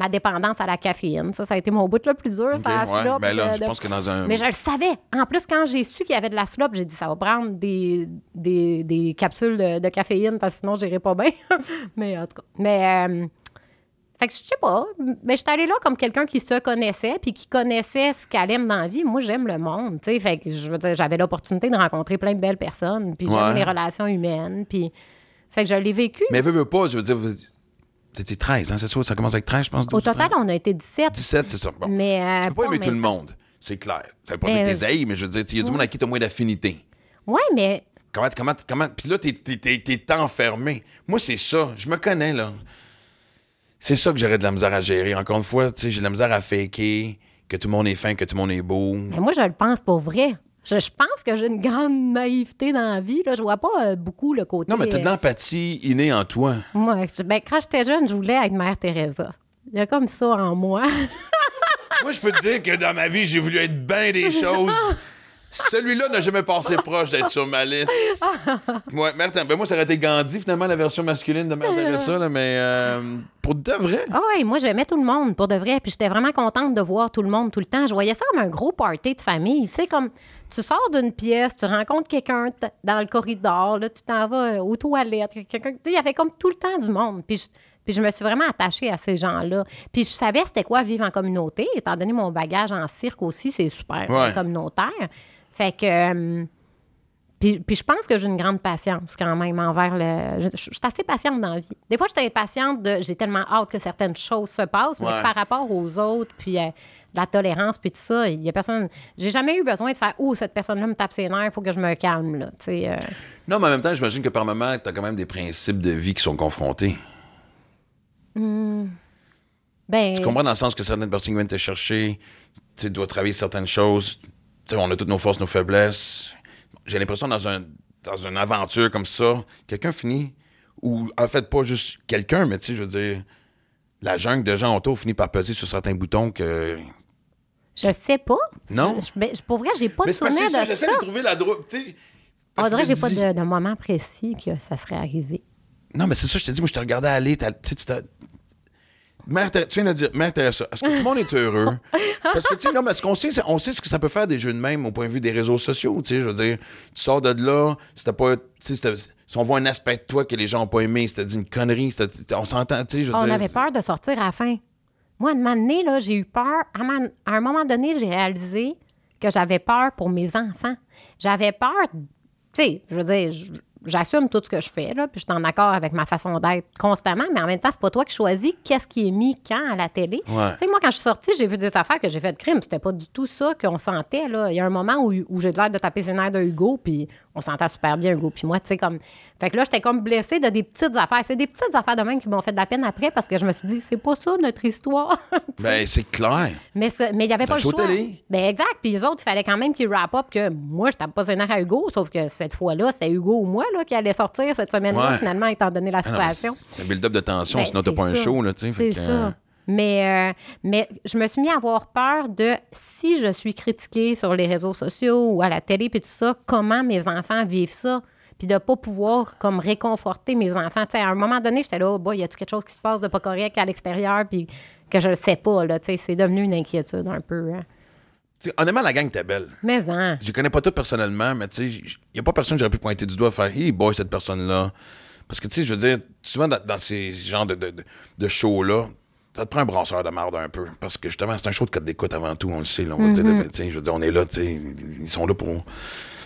ma dépendance à la caféine, ça, ça a été mon bout le plus dur, ça, ouais. Ben là, de- je de- pense que dans un. mais je le savais. En plus, quand j'ai su qu'il y avait de la slop, j'ai dit ça va prendre des, des, des capsules de, de caféine parce que sinon, j'irai pas bien. mais en tout cas. Mais. euh, fait que je sais pas. Mais je suis allée là comme quelqu'un qui se connaissait puis qui connaissait ce qu'elle aime dans la vie. Moi, j'aime le monde. tu sais. Fait que j'avais l'opportunité de rencontrer plein de belles personnes. Puis j'aime Ouais. les relations humaines. Puis. Fait que je l'ai vécu. Mais veux, veux pas, je veux dire, c'était 13, hein, c'est ça? Ça commence avec 13, je pense. Au 12, total, 13? on a été 17. 17, c'est ça. Bon. Mais. euh, Tu peux pas aimer en tout le monde, c'est clair. Ça veut pas dire que euh, t'es haïs, mais je veux dire, il y a du monde à qui t'as moins d'affinité. Ouais, mais. Comment, comment, comment. Puis là, t'es, t'es enfermé. Moi, c'est ça. Je me connais, là. C'est ça que j'aurais de la misère à gérer. Encore une fois, tu sais, j'ai de la misère à faker, que tout le monde est fin, que tout le monde est beau. Mais moi, je le pense pour vrai. Je, je pense que j'ai une grande naïveté dans la vie. Là. Je vois pas euh, beaucoup le côté. Non, mais t'as de euh, l'empathie innée en toi. moi, je- ben, quand j'étais jeune, je voulais être Mère Teresa. Il y a comme ça en moi. Moi, je peux te dire que dans ma vie, j'ai voulu être bien des choses. Celui-là n'a jamais passé proche d'être sur ma liste. Ouais, Mère ben moi, ça aurait été Gandhi, finalement, la version masculine de Mère Teresa, là, mais euh, pour de vrai. Ah ouais, moi, j'aimais tout le monde, pour de vrai. Puis j'étais vraiment contente de voir tout le monde tout le temps. Je voyais ça comme un gros party de famille. Tu sais, comme tu sors d'une pièce, tu rencontres quelqu'un dans le corridor, là, tu t'en vas euh, aux toilettes. quelqu'un- il y avait comme tout le temps du monde. Puis je, puis je me suis vraiment attachée à ces gens-là. Puis je savais c'était quoi vivre en communauté. Étant donné mon bagage en cirque aussi, c'est super euh, Ouais. communautaire. Fait que... euh, puis, puis je pense que j'ai une grande patience quand même envers le. Je, je suis assez patiente dans la vie. Des fois, j'étais impatiente de. J'ai tellement hâte que certaines choses se passent, Ouais. mais par rapport aux autres, puis euh, la tolérance, puis tout ça, il y a personne. J'ai jamais eu besoin de faire Oh, cette personne-là me tape ses nerfs, il faut que je me calme, là. Tu euh. Non, mais en même temps, j'imagine que par moment, t'as quand même des principes de vie qui sont confrontés. Ben. Tu comprends dans le sens que certaines personnes viennent te chercher, tu dois travailler certaines choses. Tu sais, on a toutes nos forces, nos faiblesses. J'ai l'impression dans un dans une aventure comme ça, quelqu'un finit ou en fait pas juste quelqu'un, mais tu sais, je veux dire, la jungle de gens autour finit par peser sur certains boutons que. Je sais pas. Non? Je, je- ben, pour vrai, j'ai pas Mais de souvenir c'est ça, de j'essaie de trouver la droite. Tu sais. On dirait que j'ai pas de, de moment précis que ça serait arrivé. Non, mais c'est ça, je te dis, moi, je te regardais aller, tu Mère tu viens de dire, Mère Teresa, est-ce que tout le monde est heureux? Parce que, tu sais, non, mais ce qu'on sait, on sait ce que ça peut faire des jeux de même au point de vue des réseaux sociaux, tu sais, je veux dire, tu sors de là, c'était pas, tu sais, si on voit un aspect de toi que les gens ont pas aimé, c'était dit une connerie, on s'entend, tu sais, je veux On dire. avait peur de sortir à la fin. Moi, à un moment donné, là, j'ai eu peur. À, un moment donné, j'ai réalisé que j'avais peur pour mes enfants. J'avais peur. Tu sais, je veux dire, j'assume tout ce que je fais, là, puis je suis en accord avec ma façon d'être constamment, mais en même temps, c'est pas toi qui choisis qu'est-ce qui est mis quand à la télé. Ouais. Tu sais, moi, quand je suis sortie, j'ai vu des affaires que j'ai fait de crime. C'était pas du tout ça qu'on sentait, là. Il y a un moment où, où j'ai l'air de taper ses nerfs de Hugo, puis on s'entend super bien, Hugo puis moi, tu sais, comme... Fait que là, j'étais comme blessée de des petites affaires. C'est des petites affaires de même qui m'ont fait de la peine après parce que je me suis dit, c'est pas ça notre histoire. Ben, c'est clair. mais ça- mais il n'y avait C'est pas le choix. télé. Ben exact. Puis les autres, il fallait quand même qu'ils wrap up que moi, je tape pas nerfs à Hugo, sauf que cette fois-là, c'était Hugo ou moi là, qui allait sortir cette semaine-là, Ouais. finalement, étant donné la Ah situation. c'est un build-up de tension, Ben, sinon t'as c'est pas un show, là, tu sais. C'est ça. euh, Mais, euh, mais je me suis mis à avoir peur de si je suis critiquée sur les réseaux sociaux ou à la télé puis tout ça, comment mes enfants vivent ça? Puis de pas pouvoir comme réconforter mes enfants. À un moment donné, j'étais là, oh boy, y a-tu quelque chose qui se passe de pas correct à l'extérieur puis que je le sais pas, là. C'est devenu une inquiétude un peu. hein. honnêtement, la gang était belle. Mais hein. Je connais pas toutes personnellement, mais tu sais, il n'y a pas personne que j'aurais pu pointer du doigt et faire Hey boy, cette personne-là. Parce que tu sais, je veux dire, souvent dans, dans ces genres de, de, de- de shows-là, ça te prend un brasseur de marde un peu. Parce que justement, c'est un show de code d'écoute avant tout, on le sait. Là, on va dire, sais, je veux dire, on est là, ils sont là pour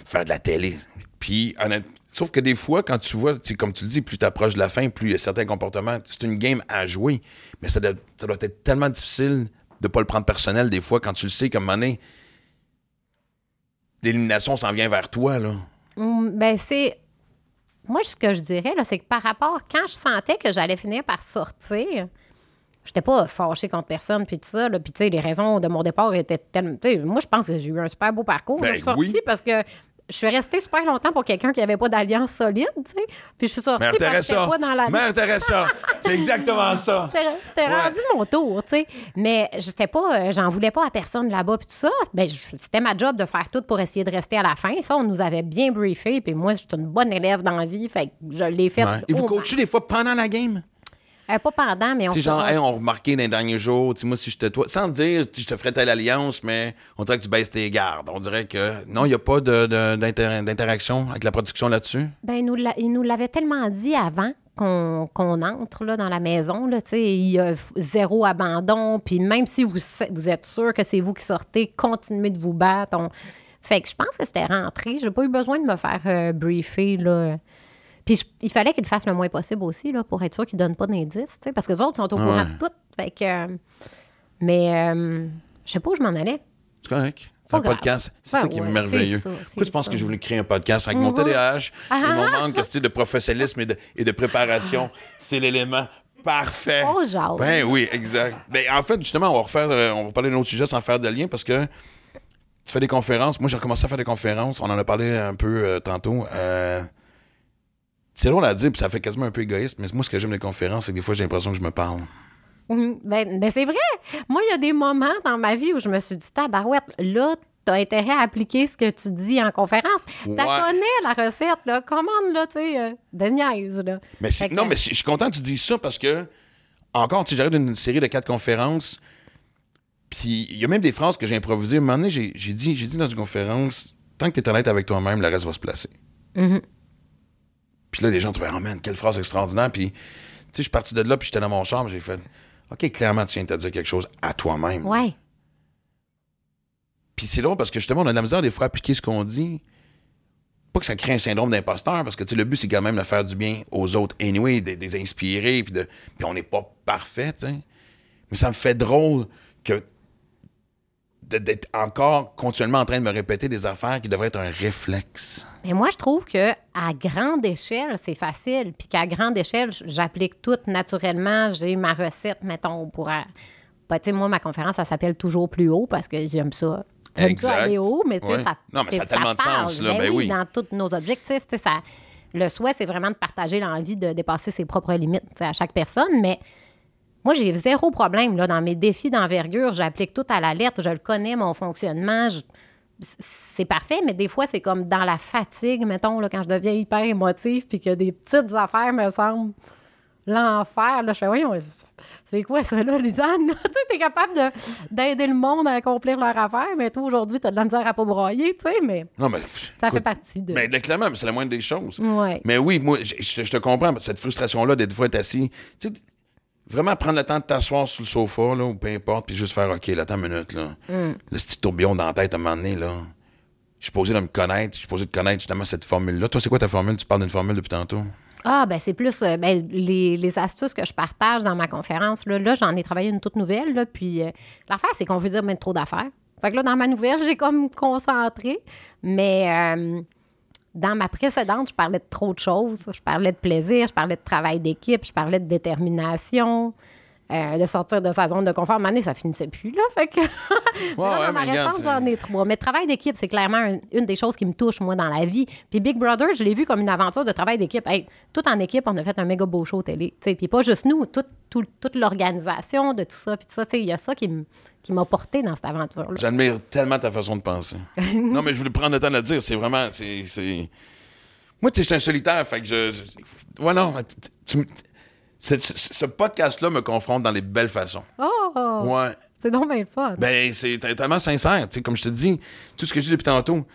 faire de la télé. Puis, sauf que des fois, quand tu vois, comme tu le dis, plus tu approches de la fin, plus il y a certains comportements. C'est une game à jouer, mais ça doit, ça doit être tellement difficile de pas le prendre personnel des fois quand tu le sais, comme donné, l'élimination s'en vient vers toi, là. Hum, Ben, c'est. Moi, ce que je dirais, là, c'est que par rapport, quand je sentais que j'allais finir par sortir, j'étais pas fâchée contre personne, puis tout ça, là, puis tu sais, les raisons de mon départ étaient tellement. Tu sais, moi, je pense que j'ai eu un super beau parcours. Ben je suis sortie oui. parce que je suis restée super longtemps pour quelqu'un qui avait pas d'alliance solide, tu sais. Puis je suis sortie Mère parce que pas dans la. Mère Teresa. C'est exactement ça. C'était Ouais. rendu mon tour, tu sais. Mais j'étais pas, euh, j'en voulais pas à personne là-bas puis tout ça. Ben, je- c'était ma job de faire tout pour essayer de rester à la fin. Ça, on nous avait bien briefé. Puis moi, j'étais une bonne élève dans la vie, fait que je l'ai fait. Ouais. Et vous coachez des fois pendant la game? Euh, pas pendant, mais on Tu genre, on- hey, on remarqué dans les derniers jours, tu moi, si j'étais toi, sans dire, je te ferais telle alliance, mais on dirait que tu baisses tes gardes. On dirait que, non, il n'y a pas de- de- d'inter- d'interaction avec la production là-dessus? Ben, nous il nous l'avait tellement dit avant qu'on entre là, dans la maison. Là, il y a zéro abandon. Puis même si vous, êtes sûr que c'est vous qui sortez, continuez de vous battre. On- Fait que je pense que c'était rentré. J'ai pas eu besoin de me faire euh, briefer. Là. Puis je- il fallait qu'ils fassent le moins possible aussi là, pour être sûr qu'ils donnent pas d'indices. Parce que les autres sont au courant Ouais. de tout. Fait que, euh, mais euh, je sais pas où je m'en allais. C'est correct. C'est un grave. podcast. C'est Ben ça qui est merveilleux. ça, Pourquoi tu penses que j'ai voulu créer un podcast avec mon. TDAH et mon manque de professionnalisme et de, et de préparation? C'est l'élément parfait. On jase. Ben oui, exact. Ben, en fait, justement, on va refaire, euh, on va parler d'un autre sujet sans faire de lien parce que tu fais des conférences. Moi, j'ai recommencé à faire des conférences. On en a parlé un peu euh, tantôt. Euh, c'est drôle à dire, puis ça fait quasiment un peu égoïste, mais moi, ce que j'aime des conférences, c'est que des fois, j'ai l'impression que je me parle. Mhm. Ben, ben, c'est vrai. Moi, il y a des moments dans ma vie où je me suis dit, tabarouette, là, t'as intérêt à appliquer ce que tu dis en conférence. Ouais. T'as connais la recette, là. Commande, là, tu sais, euh, de niaise, là. Mais que- non, mais je suis content que tu dises ça parce que, encore, tu j'arrive d'une série de quatre conférences, puis il y a même des phrases que j'ai improvisées. À un moment donné, j'ai dit, dit dans une conférence, tant que tu es honnête avec toi-même, le reste va se placer. Mhm. Puis là, les gens trouvaient, oh man, quelle phrase extraordinaire. Puis, tu sais, je suis parti de là, puis j'étais dans mon chambre, j'ai fait, OK, clairement, tu viens de te dire quelque chose à toi-même. Ouais. Puis c'est drôle parce que justement, on a de la misère des fois à appliquer ce qu'on dit. Pas que ça crée un syndrome d'imposteur, parce que tu sais, le but, c'est quand même de faire du bien aux autres, anyway, de, de les inspirer, puis, de, puis on n'est pas parfait, tu sais. Mais ça me fait drôle que d'être encore continuellement en train de me répéter des affaires qui devraient être un réflexe. Mais moi, je trouve que à grande échelle, c'est facile. Puis qu'à grande échelle, j'applique tout naturellement. J'ai ma recette, mettons, pour. Ben, tu sais, moi, ma conférence, ça s'appelle Toujours plus haut parce que j'aime ça. J'aime ça aller haut, mais tu sais, Ouais. ça. Non, mais ça a tellement de sens, là, ben oui, oui. Dans tous nos objectifs, tu sais, ça. Le souhait, c'est vraiment de partager l'envie de dépasser ses propres limites à chaque personne, mais moi, j'ai zéro problème là, dans mes défis d'envergure. J'applique tout à la lettre. Je le connais, mon fonctionnement. Je- C'est parfait, mais des fois, c'est comme dans la fatigue, mettons, là, quand je deviens hyper émotive, puis que des petites affaires me semblent l'enfer. Là, je fais, voyons, c'est quoi ça, là, Lisanne? tu t'es capable de- d'aider le monde à accomplir leur affaire, mais toi, aujourd'hui, t'as de la misère à pas broyer, tu sais, mais Non, mais. ça fait partie de. Là, clairement, mais c'est la moindre des choses. Ouais. Mais oui, moi, je, je- je te comprends, cette frustration-là d'être des fois assis. Tu sais, vraiment prendre le temps de t'asseoir sur le sofa, là, ou peu importe, puis juste faire OK, là, attends une minute, là. Mm. Le petit tourbillon dans la tête à un moment donné, là. Je suis posé de me connaître, je suis posé de connaître justement cette formule-là. Toi, c'est quoi ta formule? Tu parles d'une formule depuis tantôt? Ah, ben c'est plus euh, ben, les, les astuces que je partage dans ma conférence. Là, là j'en ai travaillé une toute nouvelle. Là, puis euh, l'affaire, c'est qu'on veut dire ben, trop d'affaires. Fait que là, dans ma nouvelle, j'ai comme concentré. Mais euh, dans ma précédente, je parlais de trop de choses. Je parlais de plaisir, je parlais de travail d'équipe, je parlais de détermination, euh, de sortir de sa zone de confort. À un moment donné, ça finissait plus, là. Fait que. Ouais, Là, ouais, dans ma récente, j'en ai trois. Mais travail d'équipe, c'est clairement un- une des choses qui me touche, moi, dans la vie. Puis Big Brother, je l'ai vu comme une aventure de travail d'équipe. Hey, tout en équipe, on a fait un méga beau show télé. tu sais. Puis pas juste nous, tout- tout- toute l'organisation de tout ça. Puis tout ça, il y a ça qui m- qui m'a porté dans cette aventure-là. J'admire tellement ta façon de penser. non, mais je voulais prendre le temps de le dire. C'est vraiment. c'est Moi, tu sais, je suis un solitaire. Fait que je. je- Ouais, non. tu- ce ce podcast-là me confronte dans les belles façons. Oh! Ouais. C'est donc bien le fun. Ben, c'est tellement sincère. Tu sais, comme je te dis, tout ce que je dis depuis tantôt,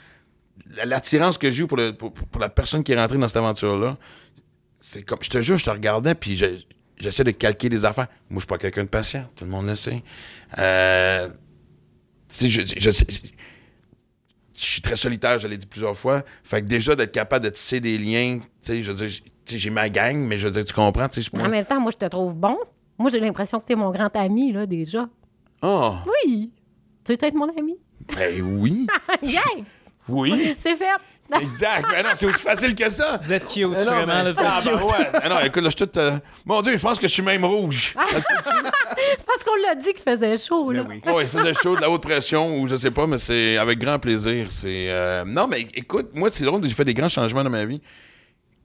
la- l'attirance que j'ai pour, le- pour, pour la personne qui est rentrée dans cette aventure-là, c'est comme. Je te jure, je te regardais, puis je- j'essaie de calquer des affaires. Moi, je suis pas quelqu'un de patient. Tout le monde le sait. Euh, je, je je suis très solitaire, je l'ai dit plusieurs fois. Fait que déjà, d'être capable de tisser des liens, tu sais, je veux dire, j'ai ma gang, mais je veux dire, tu comprends, Mais en même temps, moi, je te trouve bon. Moi, j'ai l'impression que tu es mon grand ami, là, déjà. Oh, Oui! Tu veux être mon ami? ben oui, yeah! oui, C'est fait! Exact. Ben non, c'est aussi facile que ça. Vous êtes cute, Mais non, vraiment. mais- là, vous êtes Ah, ben ouais. Ah non, écoute, là, je suis tout. euh, Mon Dieu, je pense que je suis même rouge. C'est parce qu'on l'a dit qu'il faisait chaud, là. oui. Oh, il faisait chaud, de la haute pression, ou je sais pas, mais c'est avec grand plaisir. C'est. euh, Non, mais écoute, moi, c'est drôle, j'ai fait des grands changements dans ma vie.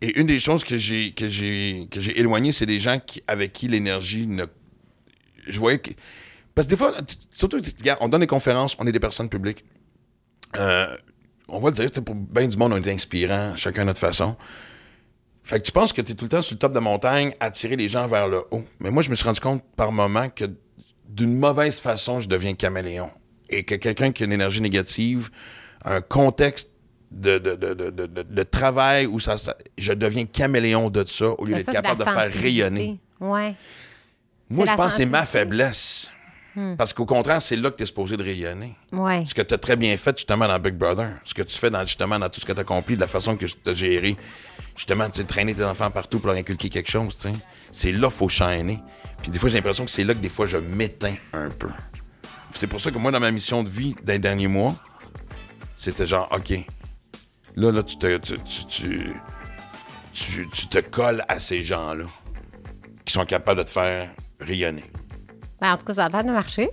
Et une des choses que j'ai que j'ai que j'ai éloignées, c'est des gens qui, avec qui l'énergie ne. Je voyais que. Parce que des fois, surtout, regarde, on donne des conférences, on est des personnes publiques. Euh, on va le dire, pour bien du monde, on est inspirants, chacun à notre façon. Fait que tu penses que tu es tout le temps sur le top de la montagne, à tirer les gens vers le haut. Mais moi, je me suis rendu compte par moment que d'une mauvaise façon, je deviens caméléon. Et que quelqu'un qui a une énergie négative, un contexte de, de, de, de, de- de- de travail où ça, ça- je deviens caméléon de ça au lieu d'être capable de faire rayonner. Ouais. Moi, je pense que c'est ma sensibilité. Faiblesse. Parce qu'au contraire, c'est là que tu es supposé de rayonner. Ouais. Ce que tu as très bien fait justement dans Big Brother, ce que tu fais dans, justement dans tout ce que tu as accompli, de la façon que tu as géré, justement, tu sais, traîner tes enfants partout pour leur inculquer quelque chose, tu sais. C'est là qu'il faut shiner. Puis des fois, j'ai l'impression que c'est là que des fois, je m'éteins un peu. C'est pour ça que moi, dans ma mission de vie des derniers mois, c'était genre, OK, là, là, tu te, tu, tu- tu te colles à ces gens-là qui sont capables de te faire rayonner. Ben, en tout cas, ça a l'air de marcher.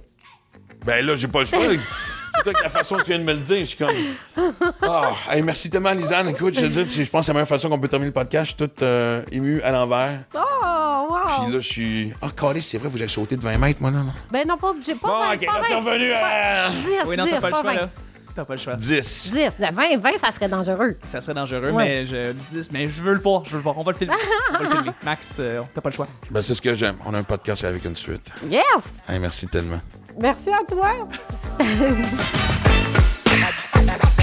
Ben là, j'ai pas le choix. Plutôt avec la façon que tu viens de me le dire, je suis comme. Ah, hey, merci tellement, Lisanne. Écoute, je, te dis, je pense que c'est la meilleure façon qu'on peut terminer le podcast. Je suis tout euh, ému à l'envers. Oh, wow! Puis là, je suis. Ah, Carlis, c'est vrai, vous avez sauté de 20 mètres, moi, là. non? Ben non, pas, j'ai pas Bon, ok, pas là, c'est revenu à. 10, Oui, non, 10, t'as pas le choix, là. T'as pas le choix. 10. 10. De 20, 20, ça serait dangereux. Ça serait dangereux, Ouais. mais je 10, mais je veux le voir, je veux le voir. On va le filmer. On va le filmer. Max, euh, t'as pas le choix. Ben, c'est ce que j'aime. On a un podcast avec une suite. Yes! Hey, merci tellement. Merci à toi.